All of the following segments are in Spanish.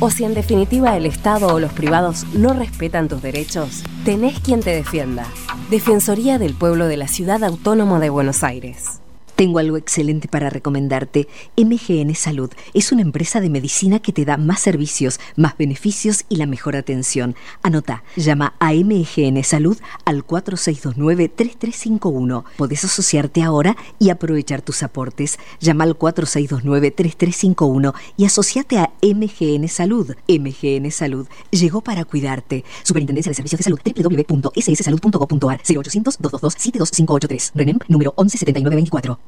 o si en definitiva el Estado o los privados no respetan tus derechos, tenés quien te defienda. Defensoría del Pueblo de la Ciudad Autónoma de Buenos Aires. Tengo algo excelente para recomendarte. MGN Salud es una empresa de medicina que te da más servicios, más beneficios y la mejor atención. Anota, llama a MGN Salud al 4629-3351. Podés asociarte ahora y aprovechar tus aportes. Llama al 4629-3351 y asociate a MGN Salud. MGN Salud llegó para cuidarte. Superintendencia de Servicios de Salud www.sssalud.gov.ar 0800 222 72583. RENEM número 117924.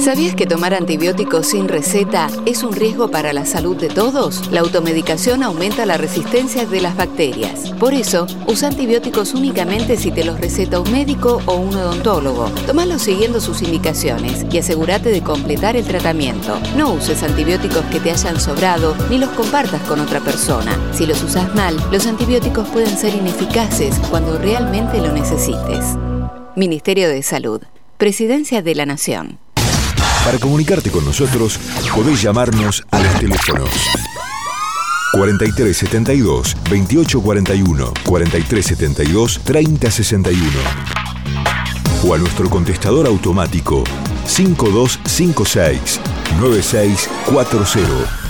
¿Sabías que tomar antibióticos sin receta es un riesgo para la salud de todos? La automedicación aumenta la resistencia de las bacterias. Por eso, usa antibióticos únicamente si te los receta un médico o un odontólogo. Tómalos siguiendo sus indicaciones y asegúrate de completar el tratamiento. No uses antibióticos que te hayan sobrado ni los compartas con otra persona. Si los usas mal, los antibióticos pueden ser ineficaces cuando realmente lo necesites. Ministerio de Salud. Presidencia de la Nación. Para comunicarte con nosotros, podés llamarnos a los teléfonos 4372 2841 4372 3061 o a nuestro contestador automático 5256 9640.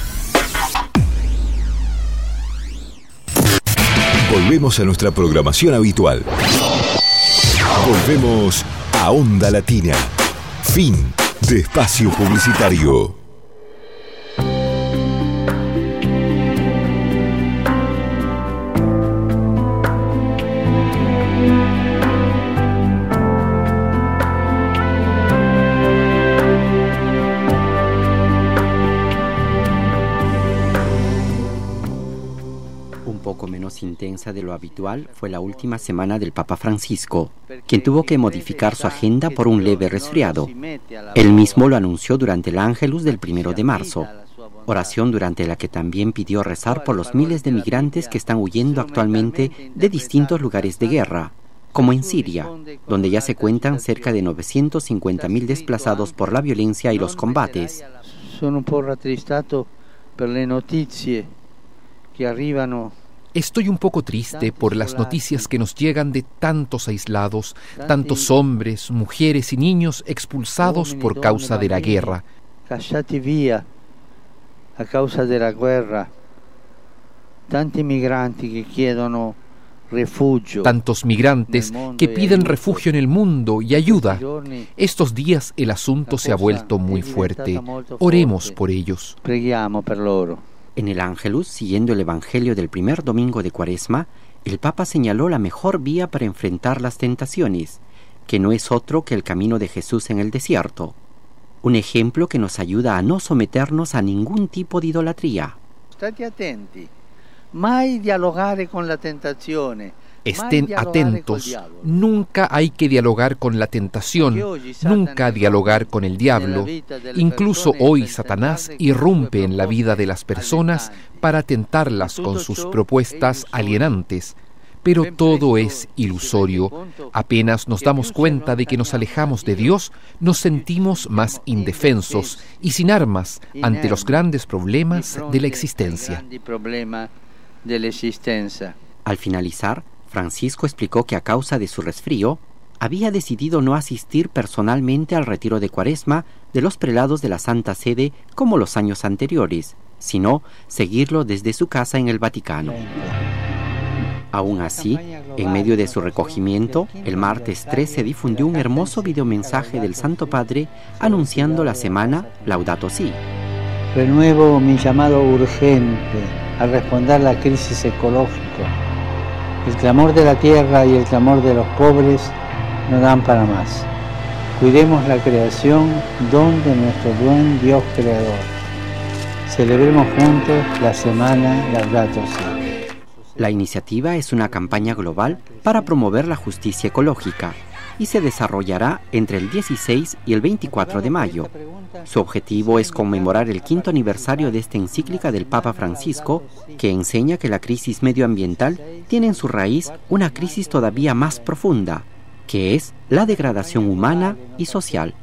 Volvemos a nuestra programación habitual. Volvemos Onda Latina. Fin de espacio publicitario. De lo habitual fue la última semana del Papa Francisco, quien tuvo que modificar su agenda por un leve resfriado. Él mismo lo anunció durante el Ángelus del primero de marzo, oración durante la que también pidió rezar por los miles de migrantes que están huyendo actualmente de distintos lugares de guerra, como en Siria, donde ya se cuentan cerca de 950.000 desplazados por la violencia y los combates. Sono un po' rattristato per le notizie che arrivano Estoy un poco triste por las noticias que nos llegan de tantos aislados, tantos hombres, mujeres y niños expulsados por causa de la guerra. cacciati via a causa della guerra, tanti migranti che chiedono refugio. Tantos migrantes que piden refugio en el mundo y ayuda. Estos días el asunto se ha vuelto muy fuerte. Oremos por ellos. Preghiamo per loro. En el Ángelus, siguiendo el Evangelio del primer domingo de Cuaresma, el Papa señaló la mejor vía para enfrentar las tentaciones, que no es otro que el camino de Jesús en el desierto. Un ejemplo que nos ayuda a no someternos a ningún tipo de idolatría. State attenti, mai dialogare con la tentazione. Estén atentos, nunca hay que dialogar con la tentación, nunca dialogar con el diablo. Incluso hoy Satanás irrumpe en la vida de las personas para tentarlas con sus propuestas alienantes. Pero todo es ilusorio. Apenas nos damos cuenta de que nos alejamos de Dios, nos sentimos más indefensos y sin armas ante los grandes problemas de la existencia. Al finalizar, Francisco explicó que a causa de su resfrío, había decidido no asistir personalmente al retiro de Cuaresma de los prelados de la Santa Sede como los años anteriores, sino seguirlo desde su casa en el Vaticano. Aún así, en medio de su recogimiento, el martes 13 difundió un hermoso videomensaje del Santo Padre anunciando la semana Laudato Si. Renuevo mi llamado urgente a responder a la crisis ecológica. El clamor de la tierra y el clamor de los pobres no dan para más. Cuidemos la creación, don de nuestro buen Dios creador. Celebremos juntos la semana Laudato Si. La iniciativa es una campaña global para promover la justicia ecológica y se desarrollará entre el 16 y el 24 de mayo. Su objetivo es conmemorar el quinto aniversario de esta encíclica del Papa Francisco, que enseña que la crisis medioambiental tiene en su raíz una crisis todavía más profunda, que es la degradación humana y social.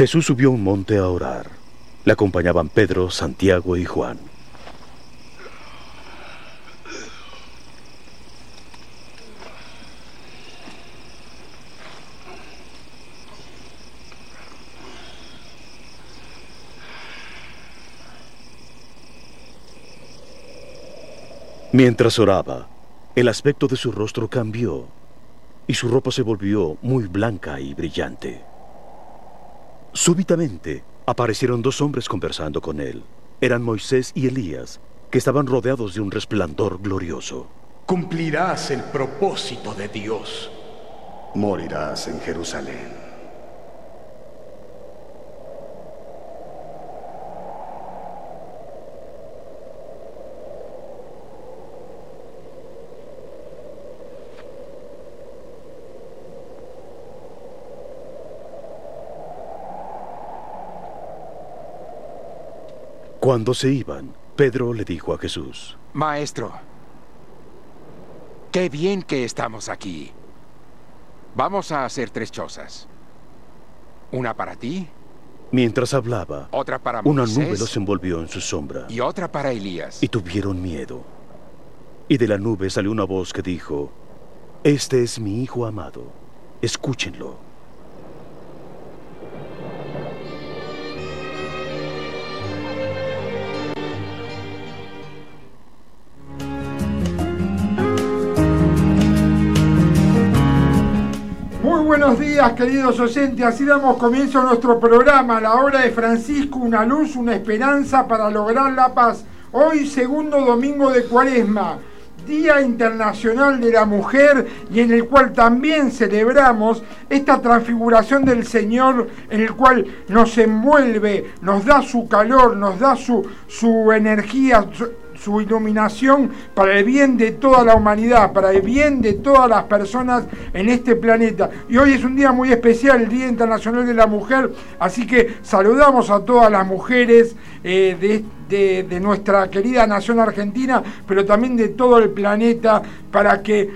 Jesús subió a un monte a orar. Le acompañaban Pedro, Santiago y Juan. Mientras oraba, el aspecto de su rostro cambió y su ropa se volvió muy blanca y brillante. Súbitamente aparecieron dos hombres conversando con él. Eran Moisés y Elías, que estaban rodeados de un resplandor glorioso. Cumplirás el propósito de Dios. Morirás en Jerusalén. Cuando se iban, Pedro le dijo a Jesús, Maestro, qué bien que estamos aquí. Vamos a hacer tres chozas. Una para ti. Mientras hablaba, otra para una nube los envolvió en su sombra. Y otra para Elías. Y tuvieron miedo. Y de la nube salió una voz que dijo, Este es mi Hijo amado, escúchenlo. Queridos oyentes. Así damos comienzo a nuestro programa, la hora de Francisco, una luz, una esperanza para lograr la paz. Hoy, segundo domingo de Cuaresma, Día Internacional de la Mujer, y en el cual también celebramos esta transfiguración del Señor, en el cual nos envuelve, nos da su calor, nos da su, su energía, iluminación para el bien de toda la humanidad, para el bien de todas las personas en este planeta. Y hoy es un día muy especial, el Día Internacional de la Mujer, así que saludamos a todas las mujeres eh, de, de nuestra querida nación argentina, pero también de todo el planeta, para que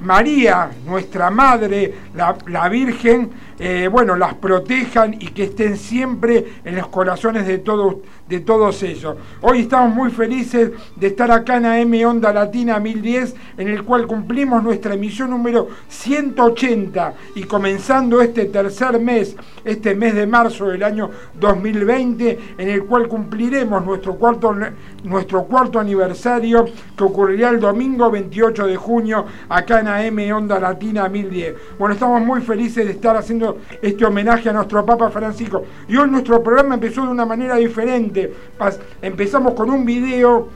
María, nuestra Madre, la, Virgen, eh, bueno, las protejan y que estén siempre en los corazones de todos, de todos ellos. Hoy estamos muy felices de estar acá en AM Onda Latina 1010, en el cual cumplimos nuestra emisión número 180 y comenzando este tercer mes, este mes de marzo del año 2020, en el cual cumpliremos nuestro cuarto, nuestro cuarto aniversario que ocurrirá el domingo 28 de junio acá en AM Onda Latina 1010. Bueno, estamos muy felices de estar haciendo este homenaje a nuestro Papa Francisco. Y hoy nuestro programa empezó de una manera diferente. Empezamos con un video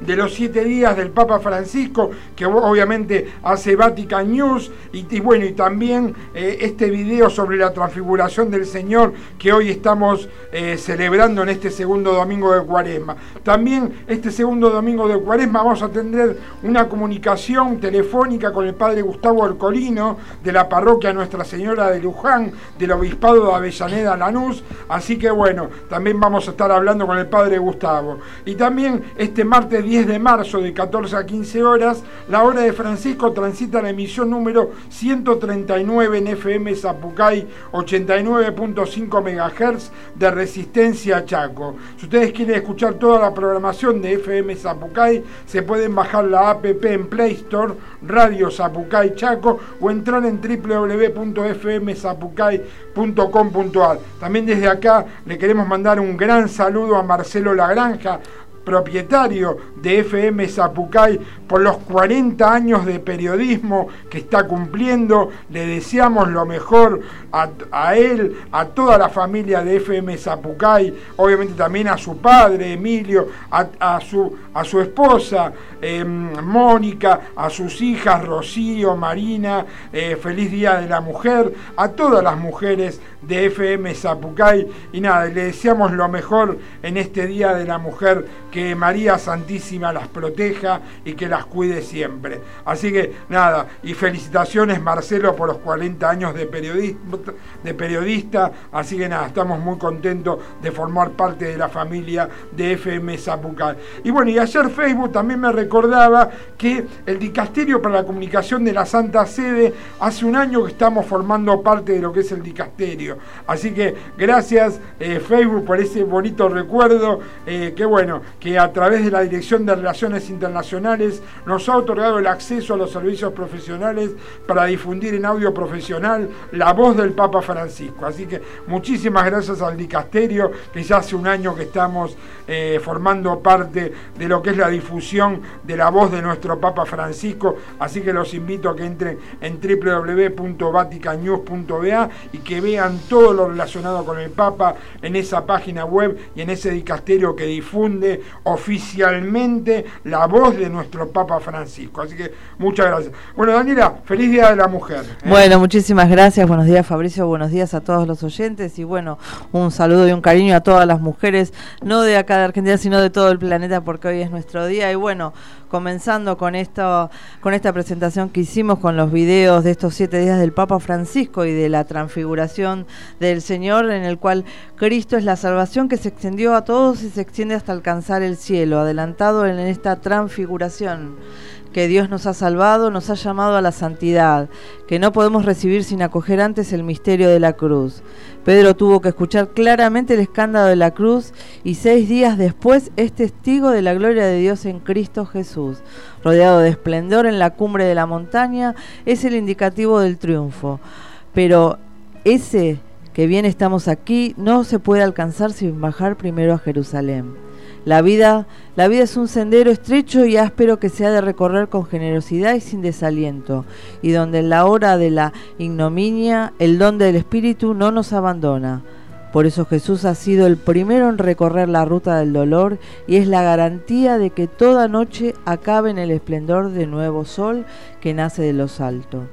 de los siete días del Papa Francisco, que obviamente hace Vatican News, y, bueno, y también eh, este video sobre la transfiguración del Señor que hoy estamos eh, celebrando en este segundo domingo de Cuaresma. También este segundo domingo de Cuaresma vamos a tener una comunicación telefónica con el Padre Gustavo Ercolino de la parroquia Nuestra Señora de Luján, del Obispado de Avellaneda Lanús, así que bueno, también vamos a estar hablando con el Padre Gustavo. Y también este martes 10 de marzo de 14 a 15 horas, la hora de Francisco transita la emisión número 139 en FM Zapucay 89.5 MHz de Resistencia Chaco. Si ustedes quieren escuchar toda la programación de FM Zapucay, se pueden bajar la app en Play Store, Radio Zapucay Chaco, o entrar en www.fmzapucay.com.ar. También desde acá le queremos mandar un gran saludo a Marcelo Lagranja, propietario de FM Zapucay, por los 40 años de periodismo que está cumpliendo. Le deseamos lo mejor a, él, a toda la familia de FM Zapucay, obviamente también a su padre, Emilio, a, su, a su esposa, em, Mónica, a sus hijas, Rocío, Marina, eh, feliz Día de la Mujer, a todas las mujeres de FM Zapucay. Y nada, le deseamos lo mejor en este Día de la Mujer, que María Santísima las proteja y que las cuide siempre. Así que nada, y felicitaciones Marcelo por los 40 años de, periodismo, de periodista. Así que nada, estamos muy contentos de formar parte de la familia de FM Zapucay. Y bueno, y ayer Facebook también me recordaba que el Dicasterio para la Comunicación de la Santa Sede, hace un año que estamos formando parte de lo que es el Dicasterio Así que gracias eh, Facebook por ese bonito recuerdo, eh, que bueno, que a través de la Dirección de Relaciones Internacionales nos ha otorgado el acceso a los servicios profesionales para difundir en audio profesional la voz del Papa Francisco. Así que muchísimas gracias al dicasterio, que ya hace un año que estamos eh, formando parte de lo que es la difusión de la voz de nuestro Papa Francisco. Así que los invito a que entren en www.vaticanews.ba y que vean todo lo relacionado con el Papa en esa página web y en ese dicasterio que difunde oficialmente la voz de nuestro Papa Francisco. Así que muchas gracias. Bueno, Daniela, feliz Día de la Mujer. ¿eh? Bueno, muchísimas gracias. Buenos días, Fabricio. Buenos días a todos los oyentes. Y bueno, un saludo y un cariño a todas las mujeres, no de acá de Argentina, sino de todo el planeta, porque hoy es nuestro día. Y bueno, comenzando con esto, con esta presentación que hicimos con los videos de estos siete días del Papa Francisco y de la transfiguración del Señor, en el cual Cristo es la salvación que se extendió a todos y se extiende hasta alcanzar el cielo, adelantado en esta transfiguración que Dios nos ha salvado, nos ha llamado a la santidad, que no podemos recibir sin acoger antes el misterio de la cruz. Pedro tuvo que escuchar claramente el escándalo de la cruz y seis días después es testigo de la gloria de Dios en Cristo Jesús. Rodeado de esplendor en la cumbre de la montaña, es el indicativo del triunfo. Pero ese que bien estamos aquí no se puede alcanzar sin bajar primero a Jerusalén. La vida, la vida es un sendero estrecho y áspero que se ha de recorrer con generosidad y sin desaliento, y donde en la hora de la ignominia el don del Espíritu no nos abandona. Por eso Jesús ha sido el primero en recorrer la ruta del dolor y es la garantía de que toda noche acabe en el esplendor de nuevo sol que nace de los altos.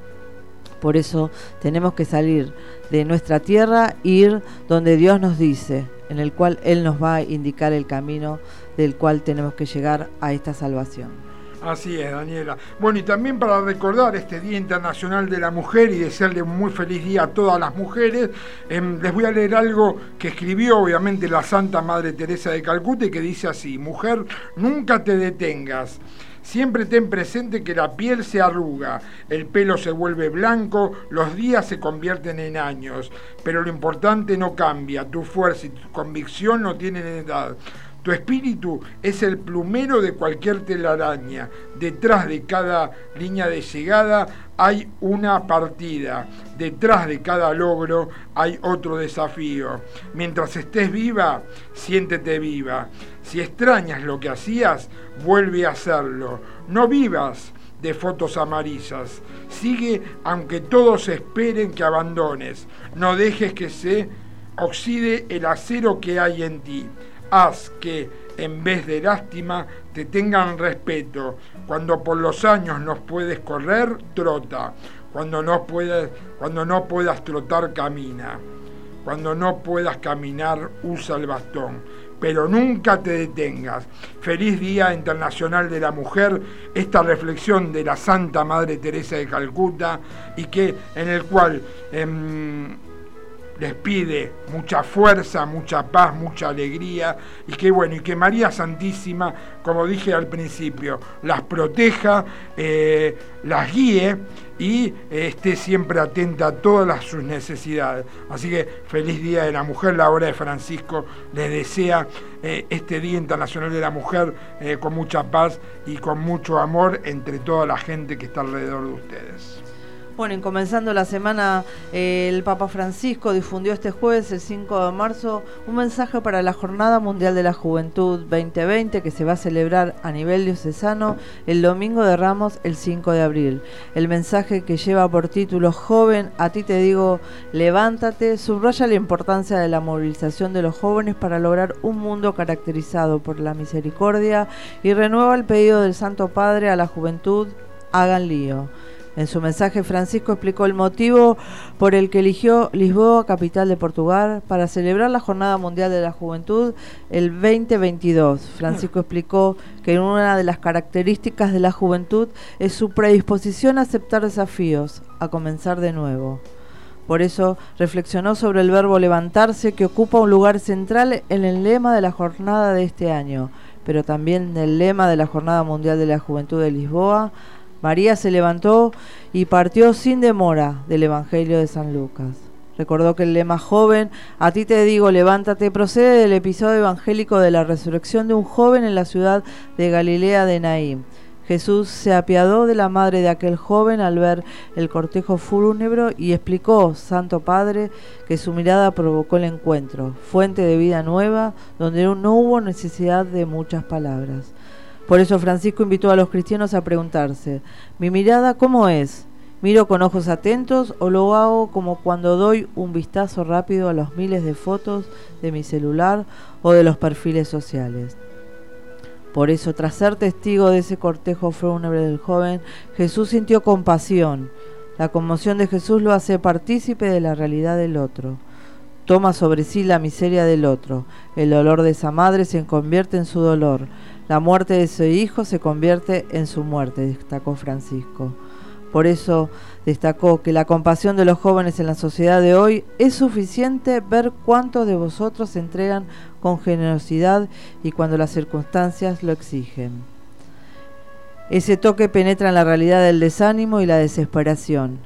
Por eso tenemos que salir de nuestra tierra e ir donde Dios nos dice, en el cual Él nos va a indicar el camino del cual tenemos que llegar a esta salvación. Así es, Daniela. Bueno, y también para recordar este Día Internacional de la Mujer y desearle un muy feliz día a todas las mujeres, em, les voy a leer algo que escribió obviamente la Santa Madre Teresa de Calcuta y que dice así, mujer, nunca te detengas. Siempre ten presente que la piel se arruga, el pelo se vuelve blanco, los días se convierten en años, pero lo importante no cambia, tu fuerza y tu convicción no tienen edad. Tu espíritu es el plumero de cualquier telaraña. Detrás de cada línea de llegada hay una partida. Detrás de cada logro hay otro desafío. Mientras estés viva, siéntete viva. Si extrañas lo que hacías, vuelve a hacerlo. No vivas de fotos amarillas. Sigue aunque todos esperen que abandones. No dejes que se oxide el acero que hay en ti haz que en vez de lástima te tengan respeto. Cuando por los años no puedes correr, trota. Cuando no, puedes, cuando no puedas trotar, camina. Cuando no puedas caminar, usa el bastón. Pero nunca te detengas. Feliz Día Internacional de la Mujer, esta reflexión de la Santa Madre Teresa de Calcuta y que en el cual em, les pide mucha fuerza, mucha paz, mucha alegría y que bueno, y que María Santísima, como dije al principio, las proteja, eh, las guíe y eh, esté siempre atenta a todas sus necesidades. Así que feliz Día de la Mujer, la hora de Francisco les desea eh, este Día Internacional de la Mujer con mucha paz y con mucho amor entre toda la gente que está alrededor de ustedes. Bueno, y comenzando la semana, eh, el Papa Francisco difundió este jueves, el 5 de marzo, un mensaje para la Jornada Mundial de la Juventud 2020 que se va a celebrar a nivel diocesano el domingo de Ramos, el 5 de abril. El mensaje que lleva por título Joven, a ti te digo, levántate, subraya la importancia de la movilización de los jóvenes para lograr un mundo caracterizado por la misericordia y renueva el pedido del Santo Padre a la juventud, hagan lío. En su mensaje, Francisco explicó el motivo por el que eligió Lisboa, capital de Portugal, para celebrar la Jornada Mundial de la Juventud el 2022. Francisco explicó que una de las características de la juventud es su predisposición a aceptar desafíos, a comenzar de nuevo. Por eso reflexionó sobre el verbo levantarse que ocupa un lugar central en el lema de la jornada de este año, pero también en el lema de la Jornada Mundial de la Juventud de Lisboa, María se levantó y partió sin demora del Evangelio de San Lucas. Recordó que el lema joven, a ti te digo, levántate, procede del episodio evangélico de la resurrección de un joven en la ciudad de Galilea de Naím. Jesús se apiadó de la madre de aquel joven al ver el cortejo fúnebre y explicó, Santo Padre, que su mirada provocó el encuentro, fuente de vida nueva, donde no hubo necesidad de muchas palabras. Por eso Francisco invitó a los cristianos a preguntarse, ¿mi mirada cómo es? ¿Miro con ojos atentos o lo hago como cuando doy un vistazo rápido a los miles de fotos de mi celular o de los perfiles sociales? Por eso, tras ser testigo de ese cortejo fúnebre del joven, Jesús sintió compasión. La conmoción de Jesús lo hace partícipe de la realidad del otro. Toma sobre sí la miseria del otro. El dolor de esa madre se convierte en su dolor. La muerte de su hijo se convierte en su muerte, destacó Francisco. Por eso destacó que la compasión de los jóvenes en la sociedad de hoy es suficiente ver cuántos de vosotros se entregan con generosidad y cuando las circunstancias lo exigen. Ese toque penetra en la realidad del desánimo y la desesperación.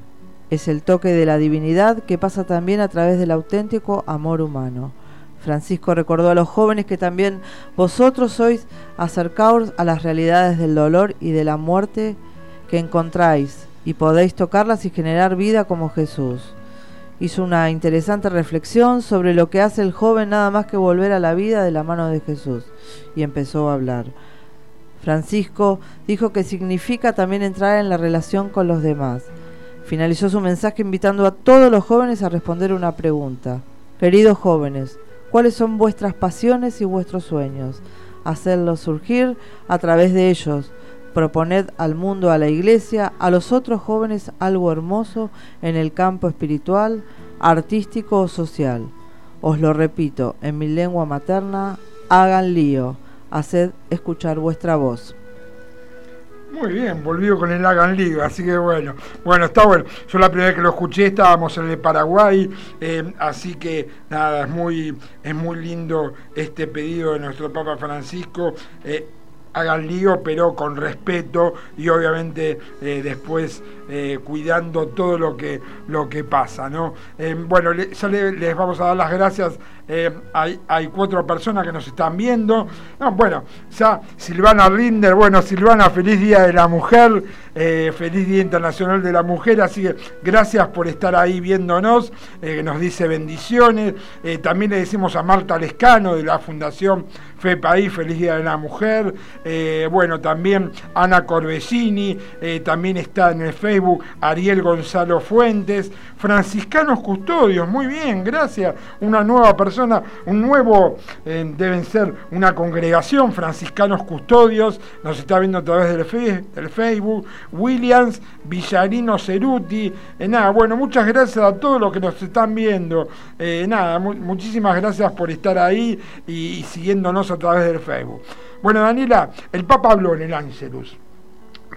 Es el toque de la divinidad que pasa también a través del auténtico amor humano. Francisco recordó a los jóvenes que también vosotros sois acercaos a las realidades del dolor y de la muerte que encontráis y podéis tocarlas y generar vida como Jesús. Hizo una interesante reflexión sobre lo que hace el joven nada más que volver a la vida de la mano de Jesús y empezó a hablar. Francisco dijo que significa también entrar en la relación con los demás. Finalizó su mensaje invitando a todos los jóvenes a responder una pregunta. Queridos jóvenes, ¿cuáles son vuestras pasiones y vuestros sueños? Hacerlos surgir a través de ellos Proponed al mundo, a la iglesia, a los otros jóvenes algo hermoso en el campo espiritual, artístico o social. Os lo repito, en mi lengua materna, hagan lío, haced escuchar vuestra voz. Muy bien, volvió con el Hagan Lío, así que bueno, bueno, está bueno. Yo la primera vez que lo escuché estábamos en el Paraguay, eh, así que nada, es muy, es muy lindo este pedido de nuestro Papa Francisco. Eh, hagan lío, pero con respeto y obviamente eh, después eh, cuidando todo lo que, lo que pasa. ¿no? Eh, bueno, ya les vamos a dar las gracias. hay, hay, cuatro personas que nos están viendo. bueno, ya Silvana Rinder, bueno, Silvana, feliz Día de la Mujer, feliz Día Internacional de la Mujer, así que gracias por estar ahí viéndonos, que nos dice bendiciones. también le decimos a Marta Lescano de la Fundación FEPAI, feliz Día de la Mujer. Eh, bueno, también Ana Corbellini, eh, también está en el Facebook Ariel Gonzalo Fuentes, franciscanos custodios, muy bien, gracias, una nueva persona, un nuevo, eh, deben ser una congregación, franciscanos custodios, nos está viendo a través del Facebook, Williams, Villarino Ceruti, nada, bueno, muchas gracias a todos los que nos están viendo, nada, muchísimas gracias por estar ahí y siguiéndonos a través del Facebook. Bueno, Daniela, el Papa habló en el Ángelus.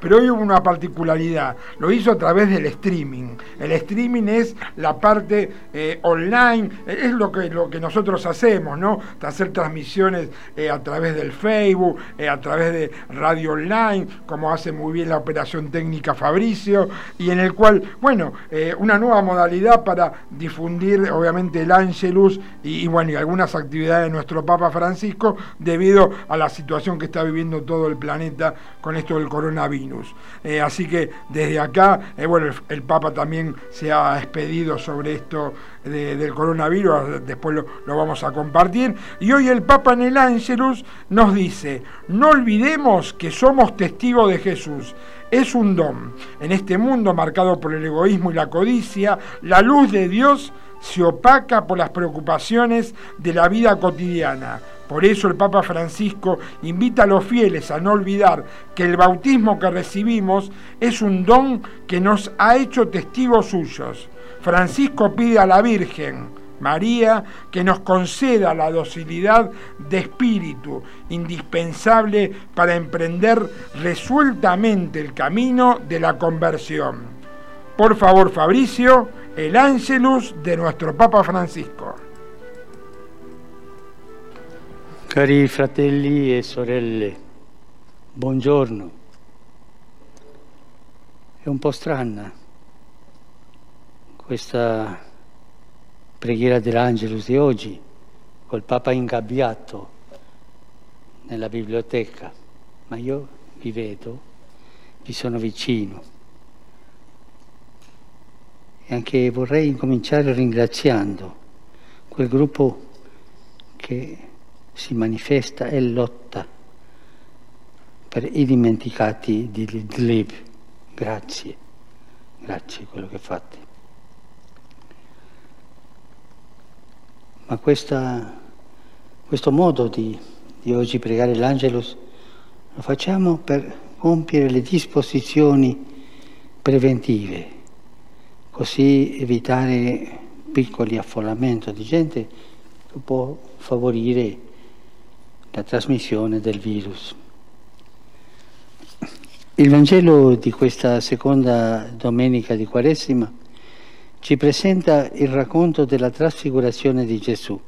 Pero hoy hubo una particularidad, lo hizo a través del streaming. El streaming es la parte eh, online, es lo que, lo que nosotros hacemos, ¿no? Hacer transmisiones eh, a través del Facebook, eh, a través de radio online, como hace muy bien la operación técnica Fabricio, y en el cual, bueno, una nueva modalidad para difundir, obviamente, el Ángelus y, y, bueno, y algunas actividades de nuestro Papa Francisco debido a la situación que está viviendo todo el planeta con esto del coronavirus. Eh, así que desde acá, eh, bueno, el, Papa también se ha expedido sobre esto del coronavirus, después lo, lo, vamos a compartir. Y hoy el Papa en el Ángelus nos dice, no olvidemos que somos testigos de Jesús. Es un don. En este mundo marcado por el egoísmo y la codicia, la luz de Dios se opaca por las preocupaciones de la vida cotidiana. Por eso el Papa Francisco invita a los fieles a no olvidar que el bautismo que recibimos es un don que nos ha hecho testigos suyos. Francisco pide a la Virgen, María, que nos conceda la docilidad de espíritu indispensable para emprender resueltamente el camino de la conversión. Por favor, Fabricio, el ángelus de nuestro Papa Francisco. Cari fratelli e sorelle, buongiorno. È un po' strana questa preghiera dell'Angelus di oggi, col Papa ingabbiato nella biblioteca, ma io vi vedo, vi sono vicino. E anche vorrei incominciare ringraziando quel gruppo che si manifesta e lotta per i dimenticati di Idlib. Grazie, grazie per quello che fate. Ma questa, questo modo di, di oggi pregare l'Angelus lo facciamo per compiere le disposizioni preventive, così evitare piccoli affollamenti di gente che può favorire la trasmissione del virus. Il Vangelo di questa seconda domenica di Quaresima ci presenta il racconto della trasfigurazione di Gesù.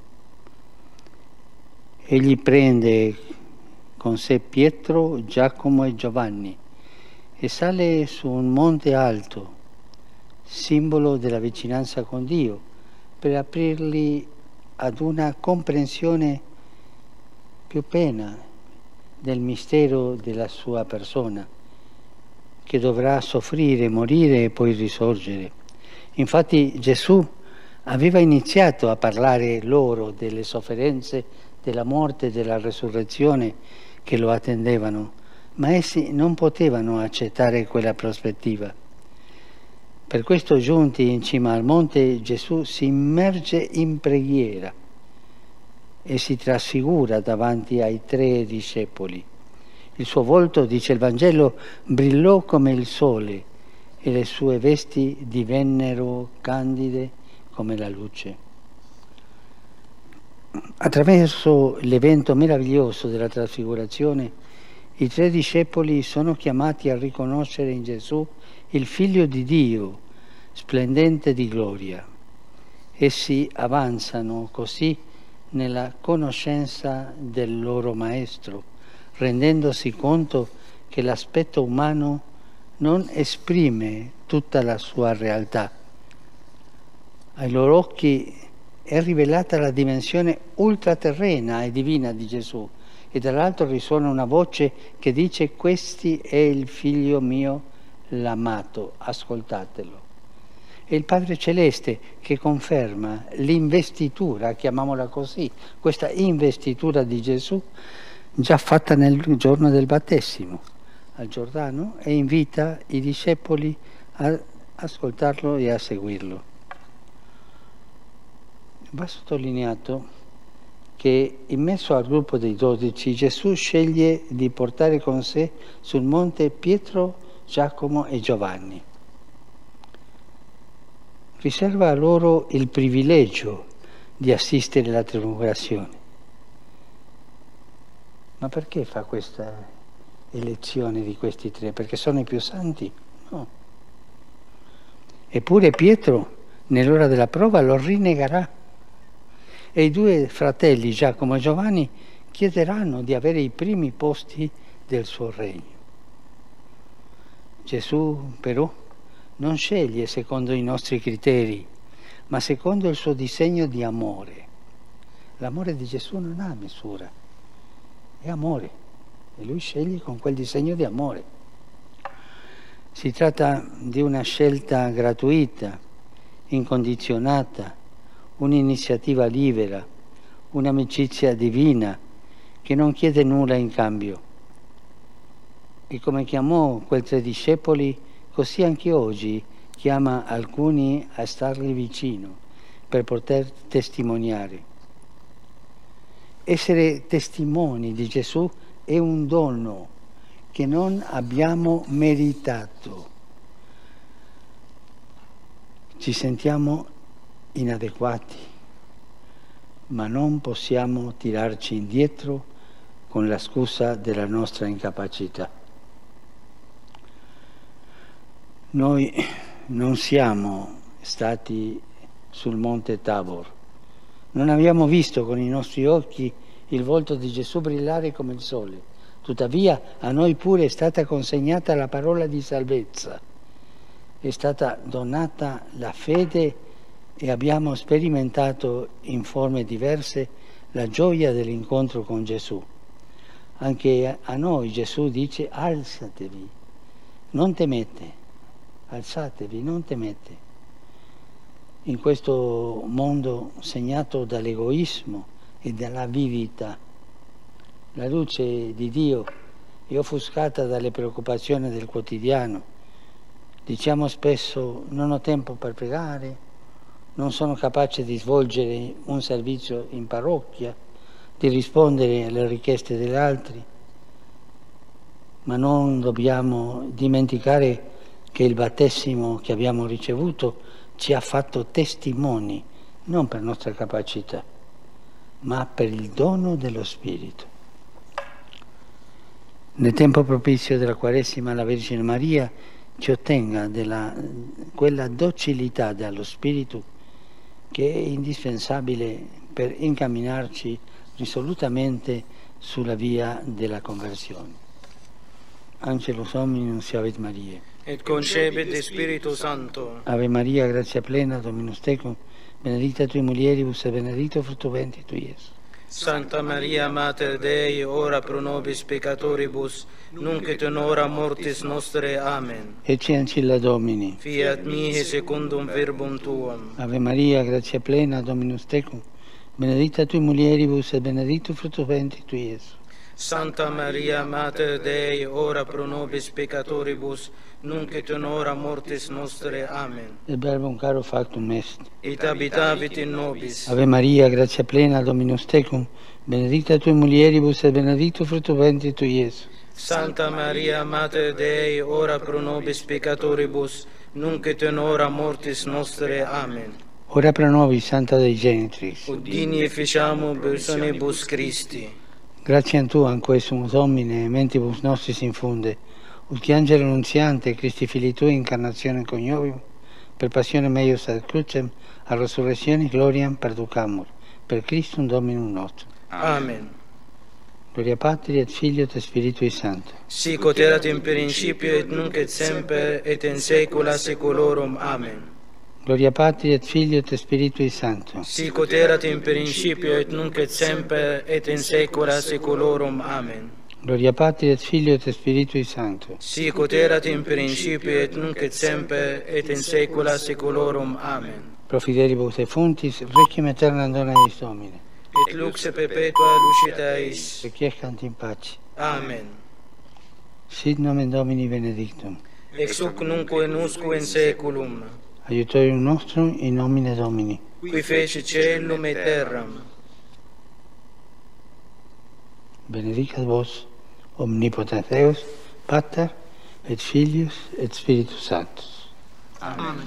Egli prende con sé Pietro, Giacomo e Giovanni e sale su un monte alto, simbolo della vicinanza con Dio, per aprirli ad una comprensione più piena del mistero della sua persona, che dovrà soffrire, morire e poi risorgere. Infatti Gesù aveva iniziato a parlare loro delle sofferenze, della morte e della resurrezione che lo attendevano, ma essi non potevano accettare quella prospettiva. Per questo giunti in cima al monte Gesù si immerge in preghiera e si trasfigura davanti ai tre discepoli. Il suo volto, dice il Vangelo, brillò come il sole e le sue vesti divennero candide come la luce. Attraverso l'evento meraviglioso della trasfigurazione, i tre discepoli sono chiamati a riconoscere in Gesù il Figlio di Dio, splendente di gloria. Essi avanzano così nella conoscenza del loro Maestro, rendendosi conto che l'aspetto umano non esprime tutta la sua realtà. Ai loro occhi è rivelata la dimensione ultraterrena e divina di Gesù e dall'altro risuona una voce che dice questi è il figlio mio l'amato, ascoltatelo. È il Padre Celeste che conferma l'investitura, chiamiamola così, questa investitura di Gesù già fatta nel giorno del battesimo al Giordano e invita i discepoli a ascoltarlo e a seguirlo. Va sottolineato che in mezzo al gruppo dei dodici Gesù sceglie di portare con sé sul monte Pietro, Giacomo e Giovanni. Riserva a loro il privilegio di assistere alla tribolazione. Ma perché fa questa elezione di questi tre? Perché sono i più santi? No. Eppure Pietro, nell'ora della prova, lo rinnegherà. E i due fratelli, Giacomo e Giovanni, chiederanno di avere i primi posti del suo regno. Gesù, però, non sceglie secondo i nostri criteri, ma secondo il suo disegno di amore. L'amore di Gesù non ha misura, è amore e lui sceglie con quel disegno di amore. Si tratta di una scelta gratuita, incondizionata, un'iniziativa libera, un'amicizia divina che non chiede nulla in cambio. E come chiamò quei tre discepoli, così anche oggi chiama alcuni a stargli vicino per poter testimoniare. Essere testimoni di Gesù è un dono che non abbiamo meritato. Ci sentiamo inadeguati, ma non possiamo tirarci indietro con la scusa della nostra incapacità. Noi non siamo stati sul monte Tabor, non abbiamo visto con i nostri occhi il volto di Gesù brillare come il sole. Tuttavia a noi pure è stata consegnata la parola di salvezza, è stata donata la fede e abbiamo sperimentato in forme diverse la gioia dell'incontro con Gesù. Anche a noi Gesù dice alzatevi, non temete, alzatevi, non temete. In questo mondo segnato dall'egoismo e dall'avidità, la luce di Dio è offuscata dalle preoccupazioni del quotidiano. Diciamo spesso non ho tempo per pregare, non sono capace di svolgere un servizio in parrocchia, di rispondere alle richieste degli altri, ma non dobbiamo dimenticare che il battesimo che abbiamo ricevuto ci ha fatto testimoni, non per nostra capacità, ma per il dono dello Spirito. Nel tempo propizio della Quaresima la Vergine Maria ci ottenga della, quella docilità dello Spirito che è indispensabile per incamminarci risolutamente sulla via della conversione. Angelus Hominus Ave Maria. Et concepit de Spiritu Santo. Ave Maria, grazia plena, Dominus tecum, benedicta tui mulieribus e benedicto frutto ventris tui, Iesus. Santa Maria, Mater Dei, ora pro nobis peccatoribus, nunc et in hora mortis nostre. Amen. Ecce ancilla Domini. Fiat mihi secundum verbum tuum. Ave Maria, grazia plena, Dominus tecum, benedicta tui mulieribus e benedicto frutto ventris tui, Iesus. Santa Maria, Mater Dei, ora pro nobis peccatoribus, nunc et in hora mortis nostre. Amen. Il verbum caro factum est. Et habitavit in nobis. Ave Maria, grazia plena, Dominus tecum, benedicta tui mulieribus e benedicto frutto ventris tui, Iesus. Santa Maria, Mater Dei, ora pro nobis peccatoribus, nunc et in hora mortis nostre. Amen. Ora pro nobis, Santa Dei Genitrix. Udini efficiamur personibus Christi. Grazie a Tu, anco Esum Domine, mentibus nostris infunde, ut che angelo nunziante, Christi fili Tui, incarnazione coniovium, per passione meius ad crucem, a resurrezione gloriam perducamur, per Christum Dominum nostrum. Amen. Gloria Patri et Filio et Spiritui Sancto. Sic ut erat in principio et nunc et semper et in saecula saeculorum. Amen. Gloria Patri et Filio et Spiritui Sancto. Sic ut erat in principio et nunc et semper et in saecula saeculorum. Amen. Gloria Patri et Filio et Spiritui Sancto. Sic ut erat in principio et nunc et semper et in saecula saeculorum. Amen. Pro fidelibus et fontis, requiem aeterna dona eis Domine. Et lux perpetua lucita eis. Requiescant in pace. Amen. Sit nomen Domini benedictum. Ex hoc nunc in usque in saeculum. Aiutorium nostrum in nomine Domini. Qui fece celum et terram. Benedicat vos, omnipotens Deus, Pater, et Filius, et Spiritus Sanctus. Amén.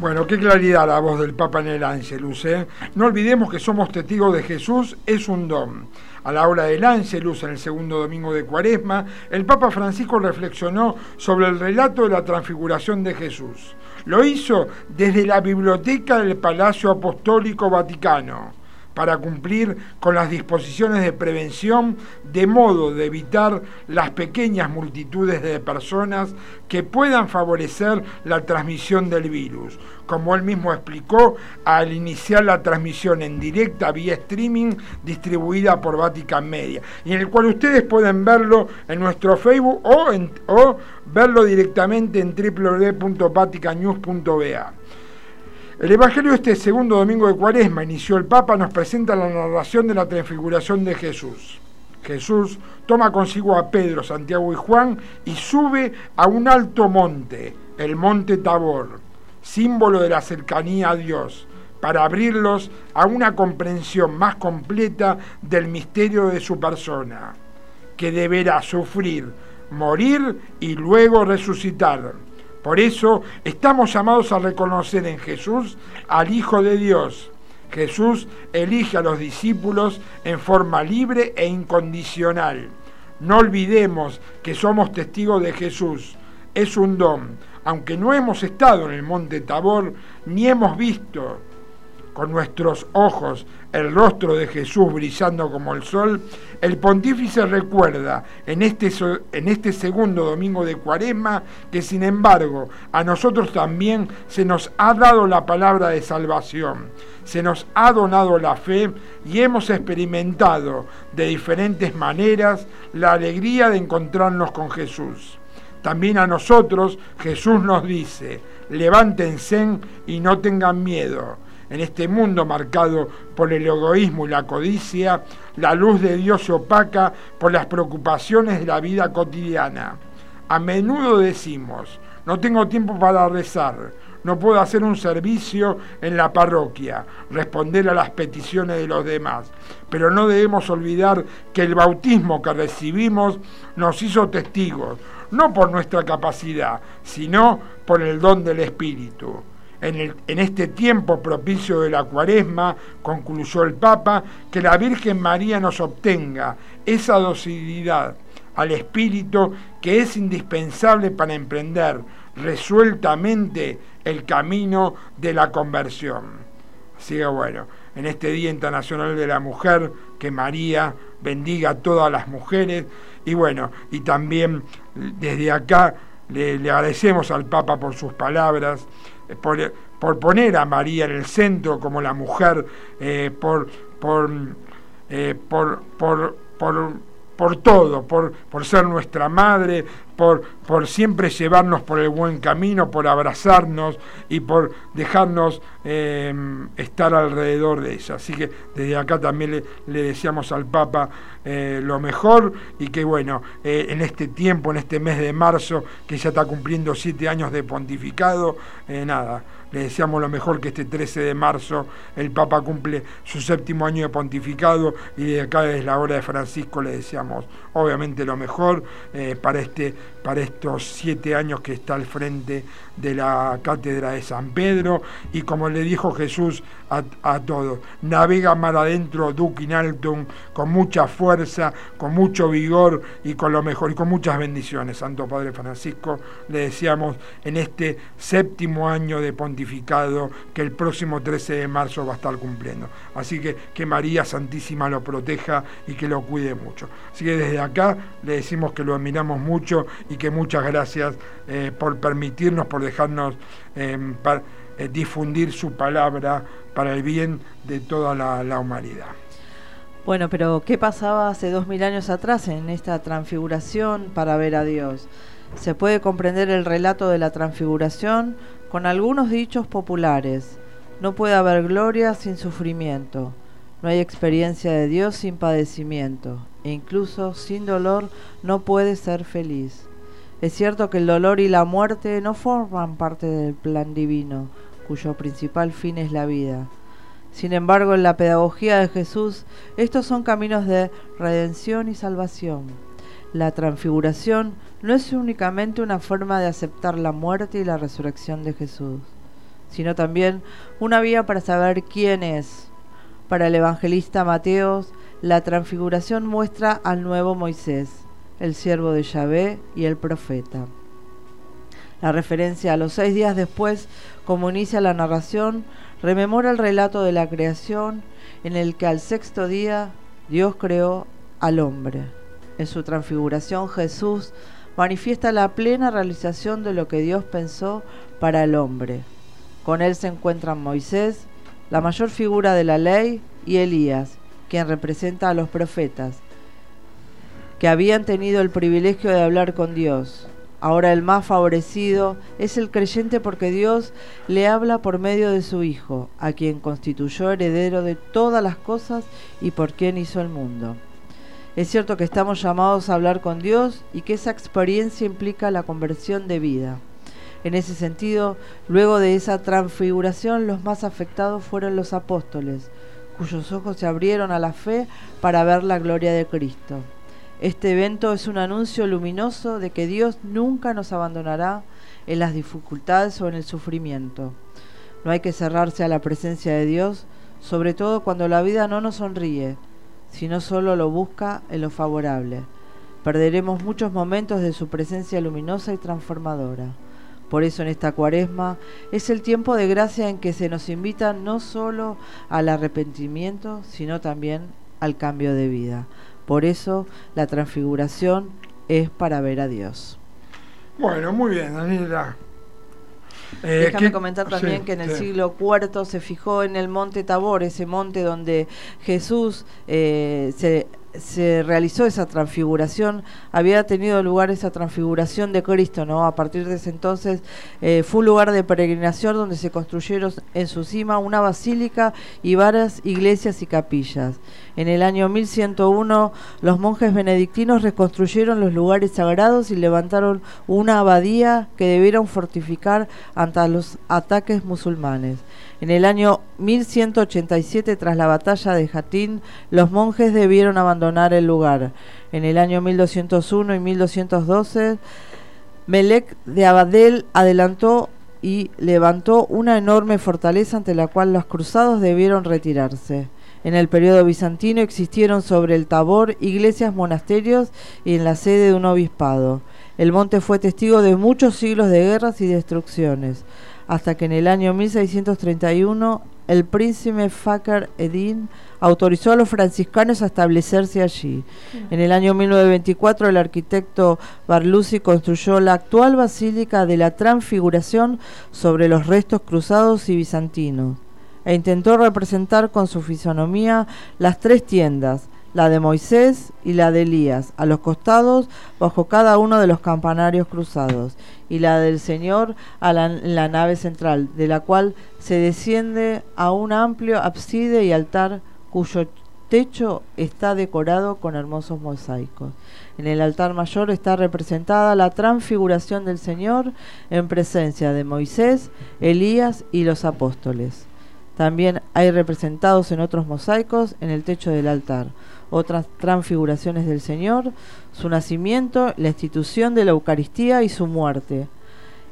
Bueno, qué claridad la voz del Papa en el Ángelus. ¿eh? No olvidemos que somos testigos de Jesús, es un don. A la hora del Ángelus, en el segundo domingo de Cuaresma, el Papa Francisco reflexionó sobre el relato de la transfiguración de Jesús. Lo hizo desde la biblioteca del Palacio Apostólico Vaticano para cumplir con las disposiciones de prevención de modo de evitar las pequeñas multitudes de personas que puedan favorecer la transmisión del virus, como él mismo explicó al iniciar la transmisión en directa vía streaming distribuida por Vatican Media, y en el cual ustedes pueden verlo en nuestro Facebook o, en, verlo directamente en www.vaticanews.va. El Evangelio este segundo domingo de Cuaresma, inició el Papa, nos presenta la narración de la transfiguración de Jesús. Jesús toma consigo a Pedro, Santiago y Juan y sube a un alto monte, el monte Tabor, símbolo de la cercanía a Dios, para abrirlos a una comprensión más completa del misterio de su persona, que deberá sufrir, morir y luego resucitar por eso estamos llamados a reconocer en Jesús al Hijo de Dios. Jesús elige a los discípulos en forma libre e incondicional. No olvidemos que somos testigos de Jesús. Es un don. Aunque no hemos estado en el monte Tabor ni hemos visto con nuestros ojos el rostro de Jesús brillando como el sol, el pontífice recuerda en este, en este segundo domingo de Cuaresma que sin embargo a nosotros también se nos ha dado la palabra de salvación, se nos ha donado la fe y hemos experimentado de diferentes maneras la alegría de encontrarnos con Jesús. También a nosotros Jesús nos dice, levántense y no tengan miedo en este mundo marcado por el egoísmo y la codicia, la luz de Dios se opaca por las preocupaciones de la vida cotidiana. A menudo decimos, no tengo tiempo para rezar, no puedo hacer un servicio en la parroquia, responder a las peticiones de los demás. Pero no debemos olvidar que el bautismo que recibimos nos hizo testigos, no por nuestra capacidad, sino por el don del Espíritu. En, este tiempo propicio de la cuaresma, concluyó el Papa, que la Virgen María nos obtenga esa docilidad al Espíritu que es indispensable para emprender resueltamente el camino de la conversión. Así que bueno, en este Día Internacional de la Mujer, que María bendiga a todas las mujeres y bueno, y también desde acá le agradecemos al Papa por sus palabras por, por, poner a María en el centro como la mujer, eh, por, por, eh, por, por, por todo, por, por ser nuestra madre, por, por, siempre llevarnos por el buen camino, por abrazarnos y por dejarnos em, estar alrededor de ella. Así que desde acá también le, le deseamos al Papa eh, lo mejor y que bueno, eh, en este tiempo, en este mes de marzo, que ya está cumpliendo siete años de pontificado, eh, nada, le deseamos lo mejor que este 13 de marzo el Papa cumple su séptimo año de pontificado y de acá desde la hora de Francisco le deseamos obviamente lo mejor para este para estos siete años que está al frente de la cátedra de San Pedro y como le dijo Jesús a, todos, navega mar adentro Duc in altum con mucha fuerza, con mucho vigor y con lo mejor y con muchas bendiciones. Santo Padre Francisco, le deseamos en este séptimo año de pontificado que el próximo 13 de marzo va a estar cumpliendo. Así que que María Santísima lo proteja y que lo cuide mucho. Así que desde acá le decimos que lo admiramos mucho que muchas gracias eh, por permitirnos, por dejarnos em, eh, difundir su palabra para el bien de toda la, humanidad. Bueno, pero ¿qué pasaba hace dos mil años atrás en esta transfiguración para ver a Dios? Se puede comprender el relato de la transfiguración con algunos dichos populares. No puede haber gloria sin sufrimiento. No hay experiencia de Dios sin padecimiento. E incluso sin dolor no puede ser feliz. Es cierto que el dolor y la muerte no forman parte del plan divino, cuyo principal fin es la vida. Sin embargo, en la pedagogía de Jesús, estos son caminos de redención y salvación. La transfiguración no es únicamente una forma de aceptar la muerte y la resurrección de Jesús, sino también una vía para saber quién es. Para el evangelista Mateos, la transfiguración muestra al nuevo Moisés el siervo de Yahvé y el profeta. La referencia a los seis días después, como inicia la narración, rememora el relato de la creación en el que al sexto día Dios creó al hombre. En su transfiguración Jesús manifiesta la plena realización de lo que Dios pensó para el hombre. Con él se encuentran Moisés, la mayor figura de la ley, y Elías, quien representa a los profetas, que habían tenido el privilegio de hablar con Dios. Ahora el más favorecido es el creyente porque Dios le habla por medio de su Hijo, a quien constituyó heredero de todas las cosas y por quien hizo el mundo. Es cierto que estamos llamados a hablar con Dios y que esa experiencia implica la conversión de vida. En ese sentido, luego de esa transfiguración, los más afectados fueron los apóstoles, cuyos ojos se abrieron a la fe para ver la gloria de Cristo. Este evento es un anuncio luminoso de que Dios nunca nos abandonará en las dificultades o en el sufrimiento. No hay que cerrarse a la presencia de Dios, sobre todo cuando la vida no nos sonríe, sino solo lo busca en lo favorable. Perderemos muchos momentos de su presencia luminosa y transformadora. Por eso en esta cuaresma es el tiempo de gracia en que se nos invita no solo al arrepentimiento, sino también al cambio de vida. Por eso la transfiguración es para ver a Dios. Bueno, muy bien, Daniela. Eh, Déjame comentar también que en el siglo IV se fijó en el monte Tabor, ese monte donde Jesús eh, se se realizó esa transfiguración, había tenido lugar esa transfiguración de Cristo, ¿no? A partir de ese entonces eh, fue un lugar de peregrinación donde se construyeron en su cima una basílica y varias iglesias y capillas. En el año 1101 los monjes benedictinos reconstruyeron los lugares sagrados y levantaron una abadía que debieron fortificar ante los ataques musulmanes. En el año 1187, tras la batalla de Jatín, los monjes debieron abandonar el lugar. En el año 1201 y 1212, Melec de Abadel adelantó y levantó una enorme fortaleza ante la cual los cruzados debieron retirarse. En el periodo bizantino existieron sobre el Tabor iglesias, monasterios y en la sede de un obispado. El monte fue testigo de muchos siglos de guerras y destrucciones hasta que en el año 1631 el príncipe Fakar Edin autorizó a los franciscanos a establecerse allí. En el año 1924 el arquitecto Barlusi construyó la actual Basílica de la Transfiguración sobre los restos cruzados y bizantinos e intentó representar con su fisonomía las tres tiendas, la de Moisés y la de Elías, a los costados bajo cada uno de los campanarios cruzados, y la del Señor a la, la nave central, de la cual se desciende a un amplio ábside y altar cuyo techo está decorado con hermosos mosaicos. En el altar mayor está representada la transfiguración del Señor en presencia de Moisés, Elías y los apóstoles. También hay representados en otros mosaicos en el techo del altar otras transfiguraciones del Señor, su nacimiento, la institución de la Eucaristía y su muerte.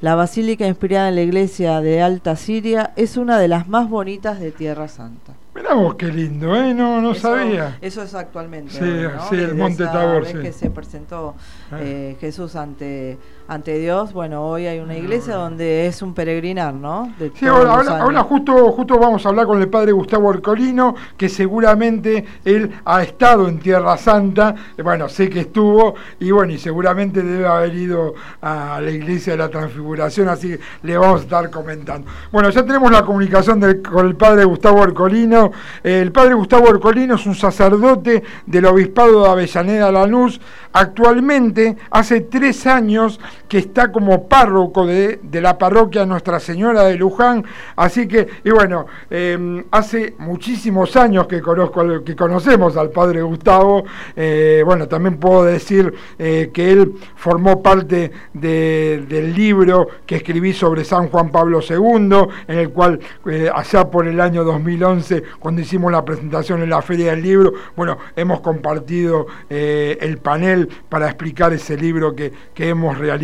La basílica inspirada en la iglesia de Alta Siria es una de las más bonitas de Tierra Santa. Mirá vos qué lindo, ¿eh? No, no sabía. Eso es actualmente. Sí, sí el Monte Tabor. que se presentó ah. eh, Jesús ante ante Dios, bueno, hoy hay una iglesia donde es un peregrinar, ¿no? sí, ahora, justo, justo vamos a hablar con el padre Gustavo Orcolino, que seguramente él ha estado en Tierra Santa, eh, bueno, sé que estuvo, y bueno, y seguramente debe haber ido a la iglesia de la Transfiguración, así que le vamos a estar comentando. Bueno, ya tenemos la comunicación con el padre Gustavo Orcolino. el padre Gustavo Orcolino es un sacerdote del obispado de Avellaneda Lanús, actualmente hace tres años que está como párroco de, la parroquia Nuestra Señora de Luján, así que, y bueno, em, hace muchísimos años que conozco, que conocemos al padre Gustavo, eh, bueno, también puedo decir eh, que él formó parte del libro que escribí sobre San Juan Pablo II, en el cual eh, allá por el año 2011, cuando hicimos la presentación en la Feria del Libro, bueno, hemos compartido el panel para explicar ese libro que, que hemos realizado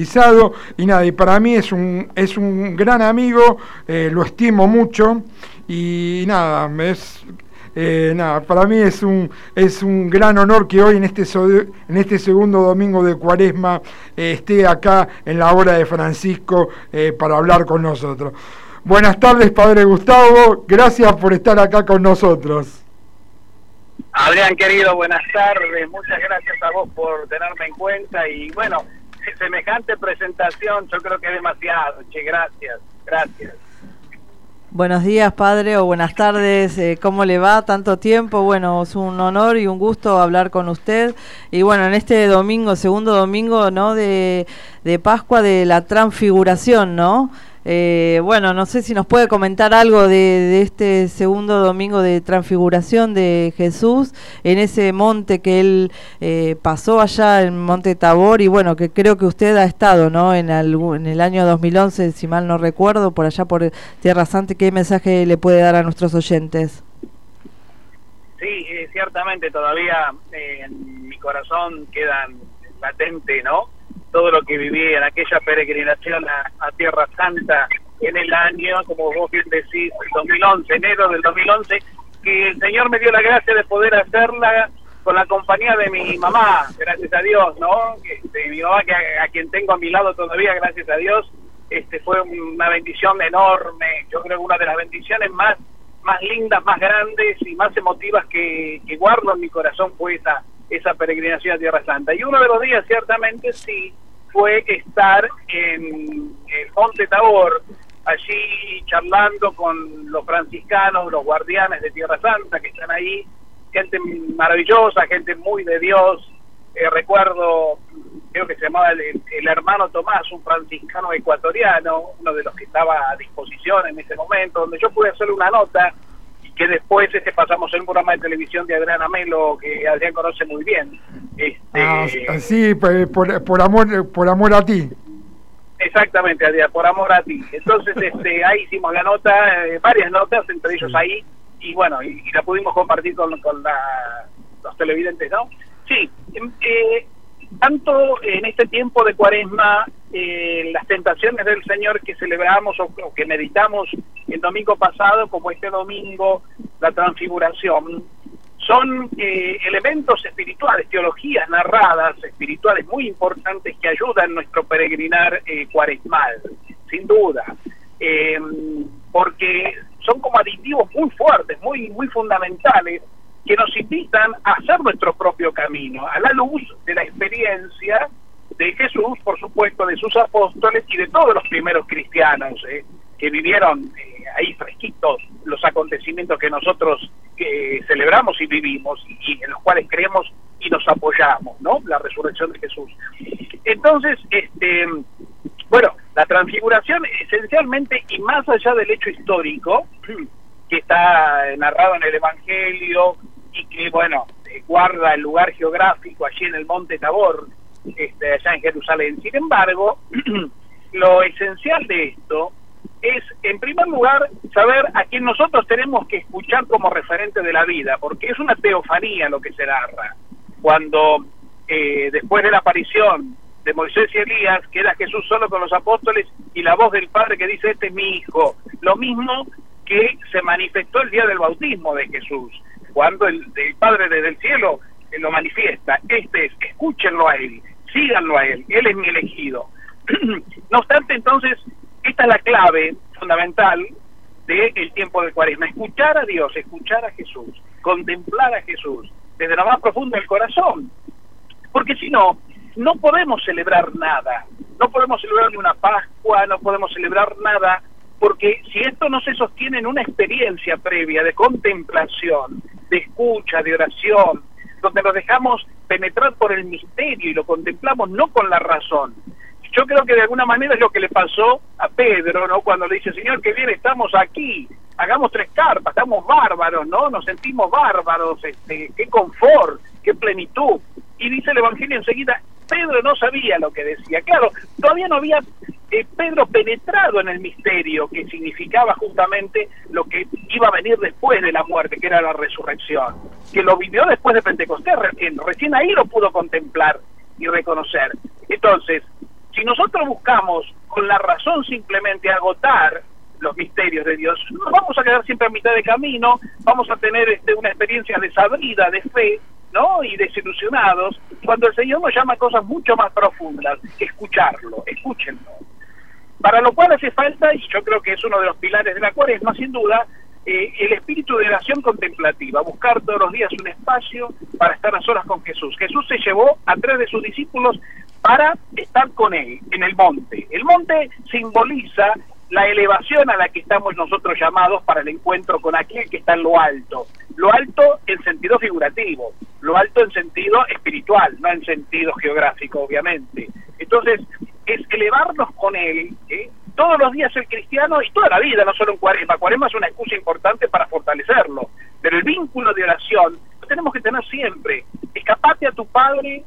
y nada, y para mí es un, es un gran amigo, eh, lo estimo mucho. Y nada, es, eh, nada, para mí es un, es un gran honor que hoy en este, en este segundo domingo de Cuaresma eh, esté acá en la hora de Francisco para hablar con nosotros. Buenas tardes, Padre Gustavo, gracias por estar acá con nosotros. Adrián, querido, buenas tardes, muchas gracias a vos por tenerme en cuenta. Y bueno, semejante presentación yo creo que es demasiado. Che, gracias, gracias. Buenos días, padre, o buenas tardes. Eh, ¿Cómo le va? Tanto tiempo. Bueno, es un honor y un gusto hablar con usted. Y bueno, en este domingo, segundo domingo, ¿no? De, de Pascua, de la transfiguración, ¿no? Eh, bueno, no sé si nos puede comentar algo de, este segundo domingo de transfiguración de Jesús en ese monte que él eh, pasó allá, en Monte Tabor, y bueno, que creo que usted ha estado, ¿no? En, en el año 2011, si mal no recuerdo, por allá por Tierra Santa, ¿qué mensaje le puede dar a nuestros oyentes? Sí, eh, ciertamente todavía en mi corazón quedan latente, ¿no? Todo lo que viví en aquella peregrinación a, Tierra Santa en el año, como vos bien decís, 2011, enero del 2011, que el Señor me dio la gracia de poder hacerla con la compañía de mi mamá, gracias a Dios, ¿no? De mi mamá, que a, quien tengo a mi lado todavía, gracias a Dios. este, fue una bendición enorme, yo creo que una de las bendiciones más, más lindas, más grandes y más emotivas que, que guardo en mi corazón fue esa, esa peregrinación a Tierra Santa. Y uno de los días ciertamente sí fue estar en el Monte Tabor, allí charlando con los franciscanos, los guardianes de Tierra Santa que están ahí, gente maravillosa, gente muy de Dios. Eh, recuerdo, creo que se llamaba el, hermano Tomás, un franciscano ecuatoriano, uno de los que estaba a disposición en ese momento, donde yo pude hacerle una nota que después este pasamos en un programa de televisión de Adriana Melo que Adrián conoce muy bien. Este, ah, sí, por, por, amor, por amor a ti. Exactamente, Adrián, por amor a ti. Entonces, este, ahí hicimos la nota, eh, varias notas, entre ellos ahí, y bueno, y, la pudimos compartir con, con los televidentes, ¿no? Sí, em, eh, tanto en este tiempo de cuaresma, eh, las tentaciones del Señor que celebramos o, que meditamos el domingo pasado, como este domingo, la transfiguración, son eh, elementos espirituales, teologías narradas, espirituales muy importantes que ayudan nuestro peregrinar eh, cuaresmal, sin duda, em, porque son como aditivos muy fuertes, muy, muy fundamentales, que nos invitan a hacer nuestro propio camino, a la luz de la experiencia de Jesús, por supuesto, de sus apóstoles y de todos los primeros cristianos eh, que vivieron ahí fresquitos los acontecimientos que nosotros que celebramos y vivimos y en los cuales creemos y nos apoyamos, ¿no? La resurrección de Jesús. Entonces, este, bueno, la transfiguración esencialmente y más allá del hecho histórico que está narrado en el Evangelio y que, bueno, guarda el lugar geográfico allí en el Monte Tabor, este, allá en Jerusalén. Sin embargo, lo esencial de esto es, en primer lugar, saber a quién nosotros tenemos que escuchar como referente de la vida, porque es una teofanía lo que se narra. Cuando eh, después de la aparición de Moisés y Elías queda Jesús solo con los apóstoles y la voz del Padre que dice, este es mi hijo. Lo mismo que se manifestó el día del bautismo de Jesús, cuando el, el Padre desde el cielo lo manifiesta. Este es, escúchenlo a él, síganlo a él, él es mi elegido. no obstante, entonces, esta es la clave fundamental del tiempo de cuaresma. Escuchar a Dios, escuchar a Jesús, contemplar a Jesús desde lo más profundo del corazón. Porque si no, no podemos celebrar nada. No podemos celebrar ni una Pascua, no podemos celebrar nada, porque si esto no se sostiene en una experiencia previa de contemplación, de escucha, de oración, donde nos dejamos penetrar por el misterio y lo contemplamos no con la razón, yo creo que de alguna manera es lo que le pasó a Pedro, ¿no? Cuando le dice, Señor, qué bien estamos aquí, hagamos tres carpas, estamos bárbaros, ¿no? Nos sentimos bárbaros, este, qué confort, qué plenitud. Y dice el Evangelio enseguida, Pedro no sabía lo que decía. Claro, todavía no había eh, Pedro penetrado en el misterio que significaba justamente lo que iba a venir después de la muerte, que era la resurrección, que lo vivió después de Pentecostés recién, recién ahí lo pudo contemplar y reconocer. Entonces, si nosotros buscamos con la razón simplemente agotar los misterios de Dios, nos vamos a quedar siempre a mitad de camino, vamos a tener este, una experiencia desabrida de fe, ¿no? Y desilusionados, cuando el Señor nos llama a cosas mucho más profundas, escucharlo, escúchenlo. Para lo cual hace falta, y yo creo que es uno de los pilares de la cuaresma, sin duda, eh, el espíritu de oración contemplativa, buscar todos los días un espacio para estar a solas con Jesús. Jesús se llevó a tres de sus discípulos para estar con él en el monte. El monte simboliza la elevación a la que estamos nosotros llamados para el encuentro con aquel que está en lo alto. Lo alto en sentido figurativo, lo alto en sentido espiritual, no en sentido geográfico, obviamente. Entonces, es elevarnos con él, ¿eh? todos los días el cristiano y toda la vida, no solo en cuaresma. Cuaresma es una excusa importante para fortalecerlo, pero el vínculo de oración lo tenemos que tener siempre. Escapate a tu Padre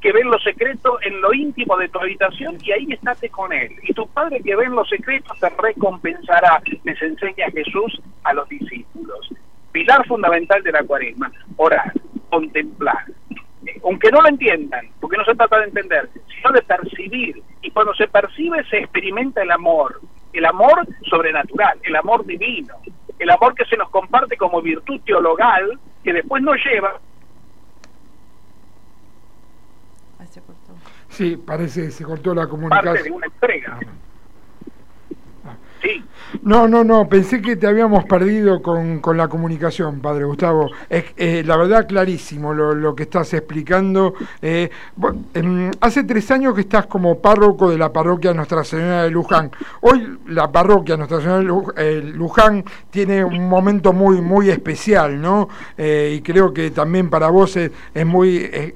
que ve en lo secreto, en lo íntimo de tu habitación y ahí estate con él. Y tu Padre que ve en lo secreto te recompensará, les enseña Jesús a los discípulos. Pilar fundamental de la cuaresma, orar, contemplar. Eh, aunque no lo entiendan, porque no se trata de entender, sino de percibir. Y cuando se percibe se experimenta el amor, el amor sobrenatural, el amor divino, el amor que se nos comparte como virtud teologal, que después nos lleva Sí, parece que se cortó la comunicación. Parte de una entrega. Sí. No, no, no, pensé que te habíamos perdido con, con la comunicación, Padre Gustavo. Es, eh, la verdad, clarísimo lo, lo que estás explicando. Eh, em, hace tres años que estás como párroco de la parroquia Nuestra Señora de Luján. Hoy la parroquia Nuestra Señora de Luján tiene un momento muy, muy especial, ¿no? Eh, y creo que también para vos es, es muy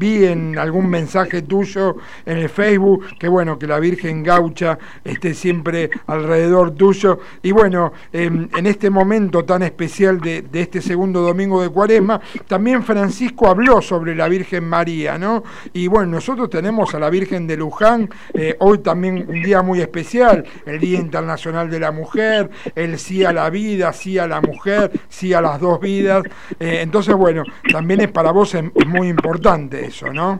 vi en algún mensaje tuyo en el Facebook que bueno, que la Virgen Gaucha esté siempre alrededor tuyo. Y bueno, en, este momento tan especial de, este segundo domingo de Cuaresma, también Francisco habló sobre la Virgen María, ¿no? Y bueno, nosotros tenemos a la Virgen de Luján, eh, hoy también un día muy especial, el Día Internacional de la Mujer, el sí a la vida, sí a la mujer, sí a las dos vidas. Eh, entonces, bueno, también es para vos es muy importante eso, ¿no?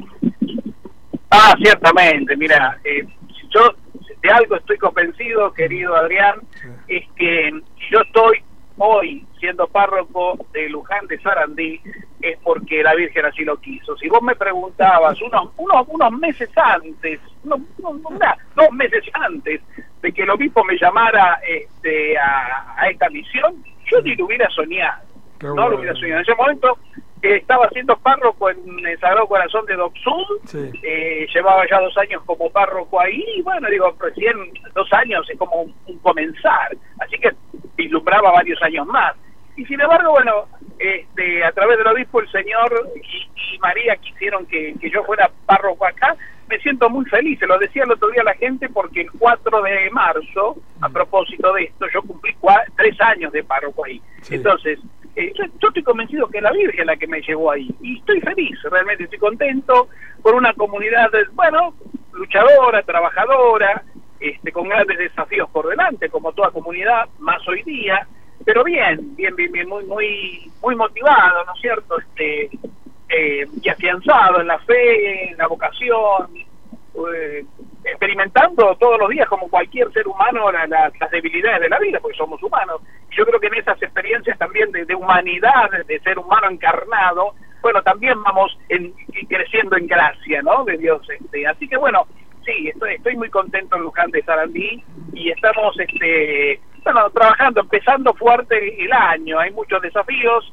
Ah, ciertamente, mira, eh, yo de algo estoy convencido, querido Adrián, es que yo estoy hoy siendo párroco de Luján de Sarandí, es porque la Virgen así lo quiso. Si vos me preguntabas unos, unos, unos meses antes, no, dos meses antes de que el obispo me llamara este, a, esta misión, yo ni lo hubiera soñado. no lo hubiera soñado. En ese momento estaba siendo párroco en el Sagrado Corazón de Doxul, eh, llevaba ya dos años como párroco ahí, y bueno, digo, recién dos años es como un, comenzar, así que vislumbraba varios años más. Y sin embargo, bueno, este, a través del obispo, el Señor y, María quisieron que, que, yo fuera párroco acá, me siento muy feliz, se lo decía el otro día a la gente, porque el 4 de marzo, a propósito de esto, yo cumplí tres años de párroco ahí. Entonces, eh, yo, estoy convencido que es la Virgen la que me llevó ahí y estoy feliz, realmente estoy contento por una comunidad, bueno, luchadora, trabajadora, este, con grandes desafíos por delante, como toda comunidad, más hoy día, pero bien, bien, bien, bien, muy, muy, muy motivado, ¿no es cierto? Este, eh, y afianzado en la fe, en la vocación, eh, experimentando todos los días como cualquier ser humano las debilidades de la vida, porque somos humanos. Yo creo que en esas experiencias también de, humanidad, de ser humano encarnado, bueno, también vamos en, creciendo en gracia, ¿no? De Dios. Este. Así que bueno, sí, estoy, estoy muy contento en Luján de Sarandí y estamos, este, bueno, trabajando, empezando fuerte el año. Hay muchos desafíos,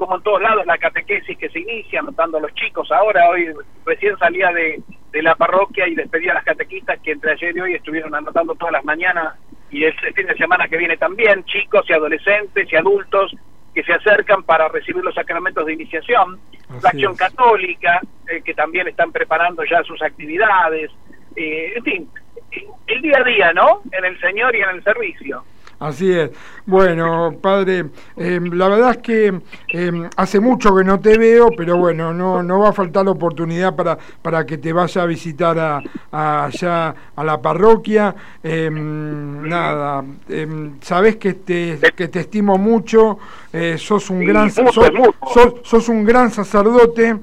como en todos lados, la catequesis que se inicia, anotando a los chicos. Ahora, hoy recién salía de, de la parroquia y despedía a las catequistas que entre ayer y hoy estuvieron anotando todas las mañanas y el fin de semana que viene también, chicos y adolescentes y adultos que se acercan para recibir los sacramentos de iniciación, la acción católica, eh, que también están preparando ya sus actividades, eh, en fin, el día a día, ¿no? En el Señor y en el servicio. Así es. Bueno, padre, em, la verdad es que em, hace mucho que no te veo, pero bueno, no, no va a faltar la oportunidad para, para que te vaya a visitar a, allá a la parroquia. Em, nada, sabes que te, que te estimo mucho, eh, sos un gran sos, sos, un gran sacerdote.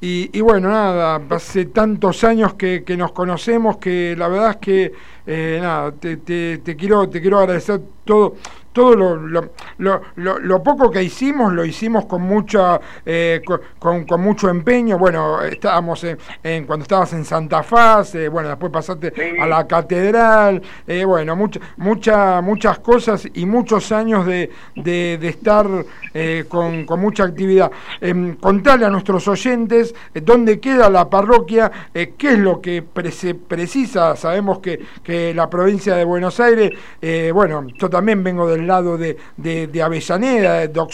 y, bueno, nada, hace tantos años que, que nos conocemos que la verdad es que eh, nada, te, te, te, quiero, te quiero agradecer todo, todo lo, lo, lo, poco que hicimos lo hicimos con mucha eh, con, con, mucho empeño. Bueno estábamos en, cuando estabas en Santa Faz eh, bueno después pasaste a la catedral eh, bueno mucha, mucha, muchas cosas y muchos años de, de, estar con, con, mucha actividad. Em, contarle a nuestros oyentes dónde queda la parroquia qué es lo que precisa. Sabemos que, que la provincia de Buenos Aires bueno yo también vengo del lado de, de, Avellaneda, de Doc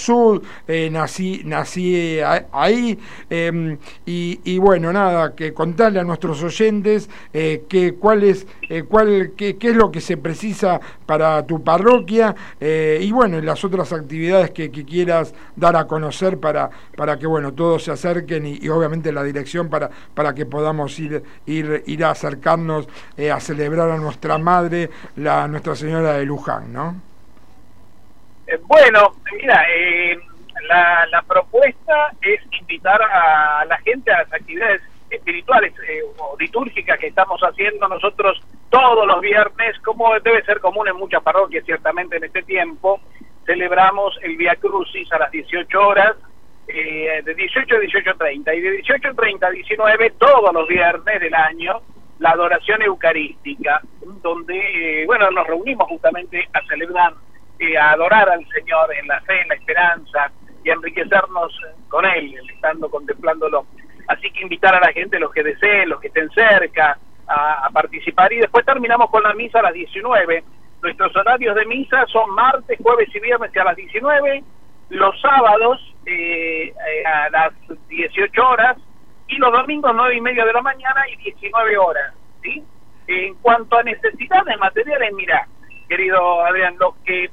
eh, nací, nací eh, ahí em, y, bueno, nada, que contarle a nuestros oyentes eh, que, cuál es, cuál, qué, es lo que se precisa para tu parroquia y bueno, las otras actividades que, quieras dar a conocer para, para que bueno, todos se acerquen y, obviamente la dirección para, para que podamos ir, ir, ir a acercarnos a celebrar a nuestra madre, la Nuestra Señora de Luján, ¿no? Eh, bueno, mira, eh, la, propuesta es invitar a la gente a las actividades espirituales eh, o litúrgicas que estamos haciendo nosotros todos los viernes, como debe ser común en muchas parroquias ciertamente en este tiempo, celebramos el Via Crucis a las 18 horas, de 18 a 18.30 y de 18.30 a 19 todos los viernes del año la adoración eucarística, donde, eh, bueno, nos reunimos justamente a celebrar, eh, a adorar al Señor en la fe, en la esperanza y enriquecernos con Él, estando contemplándolo. Así que invitar a la gente, los que deseen, los que estén cerca, a, a participar y después terminamos con la misa a las 19. Nuestros horarios de misa son martes, jueves y viernes a las 19, los sábados eh, a las 18 horas y los domingos 9 y media de la mañana y 19 horas. ¿sí? En cuanto a necesidades materiales, mira, querido Adrián, los que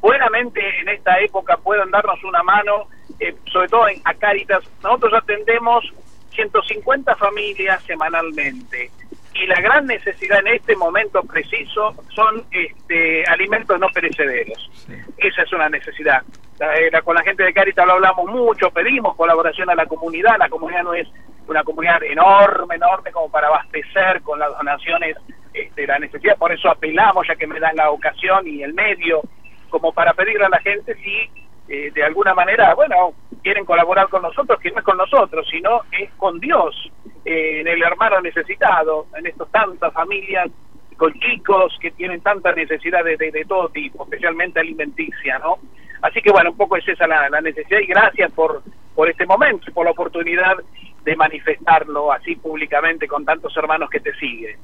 buenamente en esta época puedan darnos una mano, eh, sobre todo en, a Cáritas, nosotros atendemos 150 familias semanalmente y la gran necesidad en este momento preciso son este, alimentos no perecederos. Esa es una necesidad. Eh, con la gente de Caritas lo hablamos mucho, pedimos colaboración a la comunidad, la comunidad no es una comunidad enorme, enorme como para abastecer con las donaciones este, la necesidad, por eso apelamos, ya que me dan la ocasión y el medio, como para pedirle a la gente si eh, de alguna manera, bueno, quieren colaborar con nosotros, que no es con nosotros, sino es con Dios, eh, en el hermano necesitado, en estas tantas familias con chicos que tienen tanta necesidad de, de, todo tipo, especialmente alimenticia, ¿no? Así que bueno, un poco es esa la, la necesidad y gracias por, por este momento por la oportunidad de manifestarlo así públicamente con tantos hermanos que te siguen.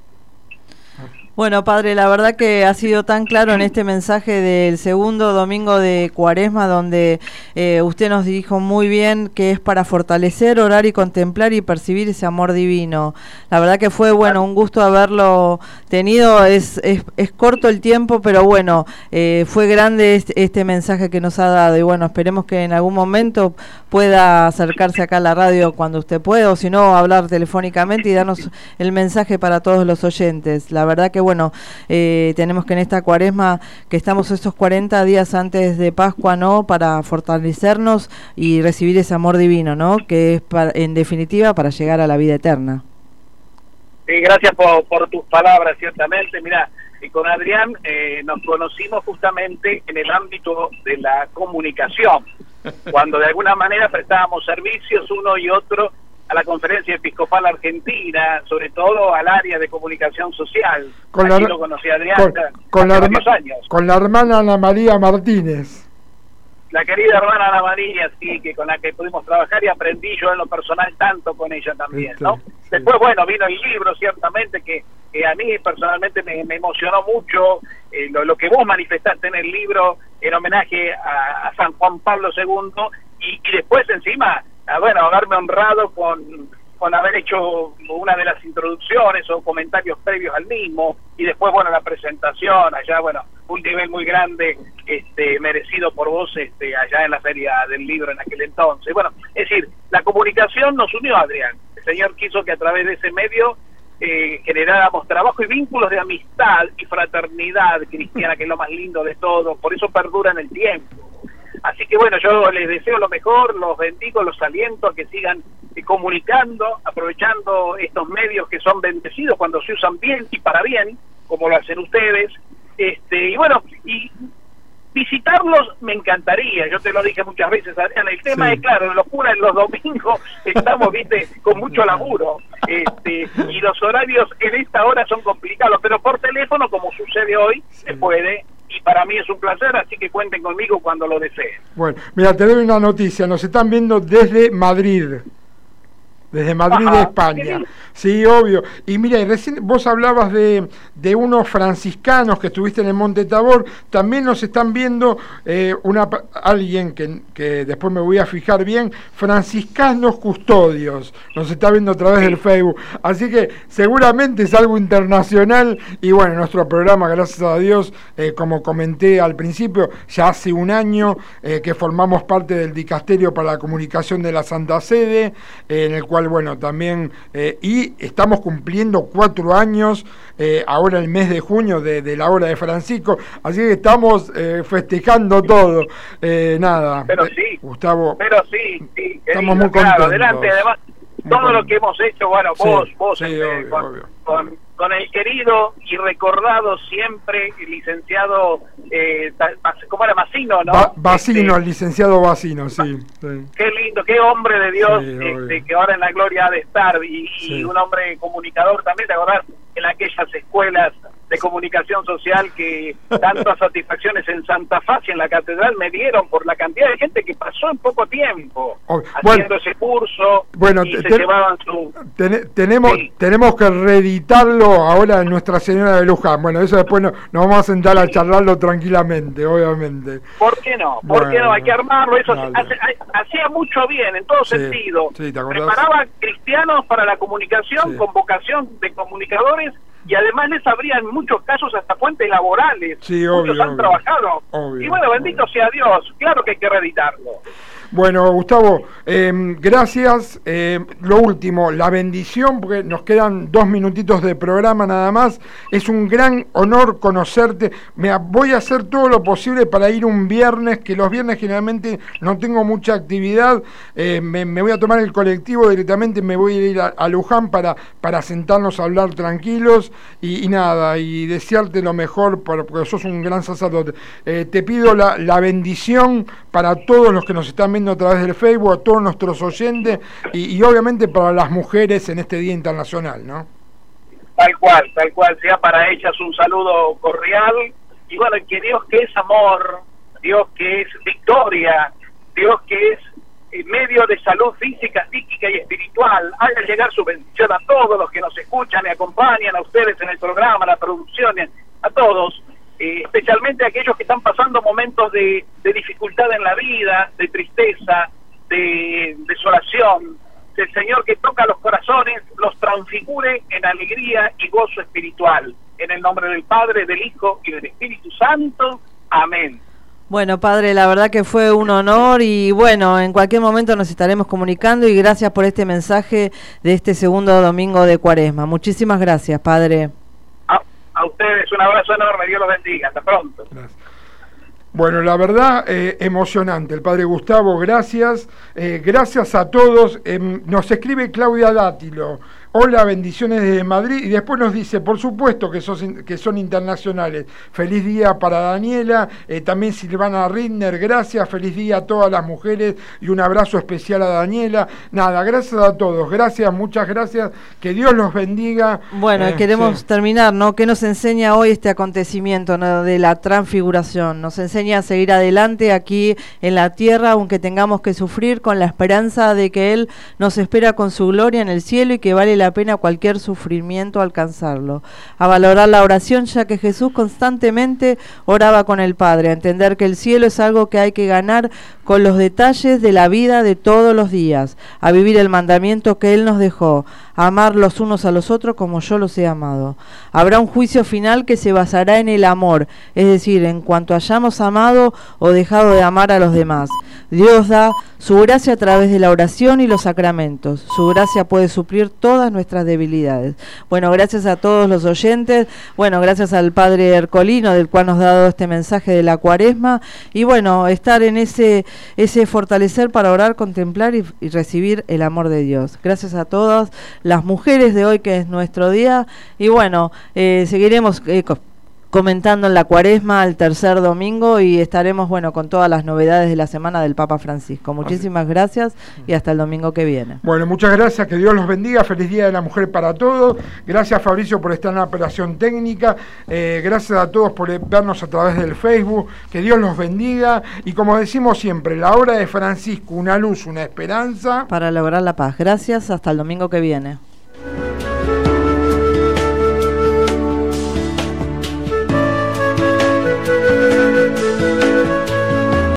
Bueno, padre, la verdad que ha sido tan claro en este mensaje del segundo domingo de Cuaresma, donde eh, usted nos dijo muy bien que es para fortalecer, orar y contemplar y percibir ese amor divino. La verdad que fue, bueno, un gusto haberlo tenido. Es, es, corto el tiempo, pero bueno, eh, fue grande este, este, mensaje que nos ha dado. Y bueno, esperemos que en algún momento pueda acercarse acá a la radio cuando usted pueda, o si no, hablar telefónicamente y darnos el mensaje para todos los oyentes. La verdad que bueno, eh, tenemos que en esta cuaresma, que estamos estos 40 días antes de Pascua, ¿no? Para fortalecernos y recibir ese amor divino, ¿no? Que es, en definitiva, para llegar a la vida eterna. Sí, gracias por, por tus palabras, ciertamente. Mira, y con Adrián eh, nos conocimos justamente en el ámbito de la comunicación, cuando de alguna manera prestábamos servicios uno y otro a la Conferencia Episcopal Argentina, sobre todo al área de comunicación social. Con la, lo conocí Adrián con, la, años. con la hermana Ana María Martínez. La querida hermana Ana María, sí, que con la que pudimos trabajar y aprendí yo en lo personal tanto con ella también, ¿no? Después, bueno, vino el libro, ciertamente, que, a mí personalmente me, emocionó mucho eh, lo, que vos manifestaste en el libro en homenaje a, San Juan Pablo II y, y después encima a, bueno, haberme honrado con, con haber hecho una de las introducciones o comentarios previos al mismo y después, bueno, la presentación, allá, bueno, un nivel muy grande este, merecido por vos este, allá en la feria del libro en aquel entonces. Bueno, es decir, la comunicación nos unió, Adrián. El Señor quiso que a través de ese medio eh, generáramos trabajo y vínculos de amistad y fraternidad cristiana, que es lo más lindo de todo, por eso perdura en el tiempo. Así que bueno, yo les deseo lo mejor, los bendigo, los aliento a que sigan eh, comunicando, aprovechando estos medios que son bendecidos cuando se usan bien y para bien, como lo hacen ustedes. Este, y bueno, y visitarlos me encantaría, yo te lo dije muchas veces, Adriana, el tema es claro, en los domingos estamos, viste, con mucho laburo, este, y los horarios en esta hora son complicados, pero por teléfono, como sucede hoy, se puede y para mí es un placer, así que cuenten conmigo cuando lo deseen. Bueno, mira, te doy una noticia, nos están viendo desde Madrid desde Madrid, de España. Sí, obvio. Y mira, recién vos hablabas de, de, unos franciscanos que estuviste en el Monte Tabor. También nos están viendo eh, una, alguien que, que, después me voy a fijar bien, franciscanos custodios. Nos está viendo a través del Facebook. Así que seguramente es algo internacional. Y bueno, nuestro programa, gracias a Dios, eh, como comenté al principio, ya hace un año eh, que formamos parte del Dicasterio para la Comunicación de la Santa Sede, en el cual bueno, también, eh, y estamos cumpliendo cuatro años, eh, ahora el mes de junio, de, la hora de Francisco, así que estamos eh, festejando todo. nada, pero sí, Gustavo. Pero sí, sí estamos muy contentos. Adelante, además, todo lo que hemos hecho, bueno, vos, vos, este, con, con, el querido y recordado siempre licenciado, eh, ¿cómo era? Macino, ¿no? Bacino, este, el licenciado Bacino, sí, Qué lindo, qué hombre de Dios, este, que ahora en la gloria ha de estar, y, un hombre comunicador también, ¿te acordás? En aquellas escuelas de comunicación social que tantas satisfacciones en Santa Fe y en la catedral me dieron por la cantidad de gente que pasó en poco tiempo haciendo ese curso bueno, y se llevaban su... tenemos, tenemos que reeditarlo ahora en Nuestra Señora de Luján. Bueno, eso después no, nos vamos a sentar a charlarlo tranquilamente, obviamente. ¿Por qué no? ¿Por qué no? Hay que armarlo. Eso hacía mucho bien en todo sentido. Preparaba cristianos para la comunicación con vocación de comunicadores y además les abría en muchos casos hasta fuentes laborales. Sí, Muchos han trabajado. y bueno, bendito sea Dios, claro que hay que reeditarlo. Bueno, Gustavo, em, gracias. Em, lo último, la bendición, porque nos quedan dos minutitos de programa nada más. Es un gran honor conocerte. Me, voy a hacer todo lo posible para ir un viernes, que los viernes generalmente no tengo mucha actividad. Eh, me, voy a tomar el colectivo directamente, me voy a ir a, Luján para, para sentarnos a hablar tranquilos y, nada, y desearte lo mejor porque sos un gran sacerdote. Eh, te pido la, la bendición para todos los que nos están viendo a través del Facebook, a todos nuestros oyentes y, obviamente para las mujeres en este Día Internacional, ¿no? Tal cual, tal cual, sea para ellas un saludo cordial. Y bueno, que Dios que es amor, Dios que es victoria, Dios que es medio de salud física, psíquica y espiritual, haga llegar su bendición a todos los que nos escuchan y acompañan, a ustedes en el programa, a la producción, a todos eh, especialmente aquellos que están pasando momentos de, dificultad en la vida, de tristeza, de desolación. El Señor que toca los corazones los transfigure en alegría y gozo espiritual. En el nombre del Padre, del Hijo y del Espíritu Santo. Amén. Bueno, Padre, la verdad que fue un honor y bueno, en cualquier momento nos estaremos comunicando y gracias por este mensaje de este segundo domingo de Cuaresma. Muchísimas gracias, Padre. A ustedes un abrazo enorme, Dios los bendiga, hasta pronto. Bueno, la verdad, eh, emocionante. El padre Gustavo, gracias. Eh, gracias a todos. Em, nos escribe Claudia Dátilo. Hola, bendiciones desde Madrid. Y después nos dice, por supuesto que son, que son internacionales. Feliz día para Daniela, eh, también Silvana Ridner, gracias. Feliz día a todas las mujeres y un abrazo especial a Daniela. Nada, gracias a todos. Gracias, muchas gracias. Que Dios los bendiga. Bueno, eh, queremos terminar, ¿no? ¿Qué nos enseña hoy este acontecimiento de la transfiguración? Nos enseña a seguir adelante aquí en la tierra, aunque tengamos que sufrir, con la esperanza de que Él nos espera con su gloria en el cielo y que vale la pena cualquier sufrimiento alcanzarlo, a valorar la oración ya que Jesús constantemente oraba con el Padre, a entender que el cielo es algo que hay que ganar con los detalles de la vida de todos los días, a vivir el mandamiento que Él nos dejó, amar los unos a los otros como yo los he amado. Habrá un juicio final que se basará en el amor, es decir, en cuanto hayamos amado o dejado de amar a los demás. Dios da su gracia a través de la oración y los sacramentos. Su gracia puede suplir todas nuestras debilidades. Bueno, gracias a todos los oyentes. Bueno, gracias al Padre Ercolino, del cual nos ha dado este mensaje de la cuaresma. Y bueno, estar en ese ese fortalecer para orar, contemplar y, recibir el amor de Dios. Gracias a todas las mujeres de hoy, que es nuestro día. Y bueno, eh, seguiremos... Eh, comentando en la cuaresma el tercer domingo y estaremos bueno con todas las novedades de la semana del Papa Francisco. Muchísimas gracias y hasta el domingo que viene. Bueno, muchas gracias, que Dios los bendiga, feliz Día de la Mujer para todos, gracias Fabricio por estar en la operación técnica, eh, gracias a todos por vernos a través del Facebook, que Dios los bendiga y como decimos siempre, la obra de Francisco, una luz, una esperanza. Para lograr la paz. Gracias, hasta el domingo que viene.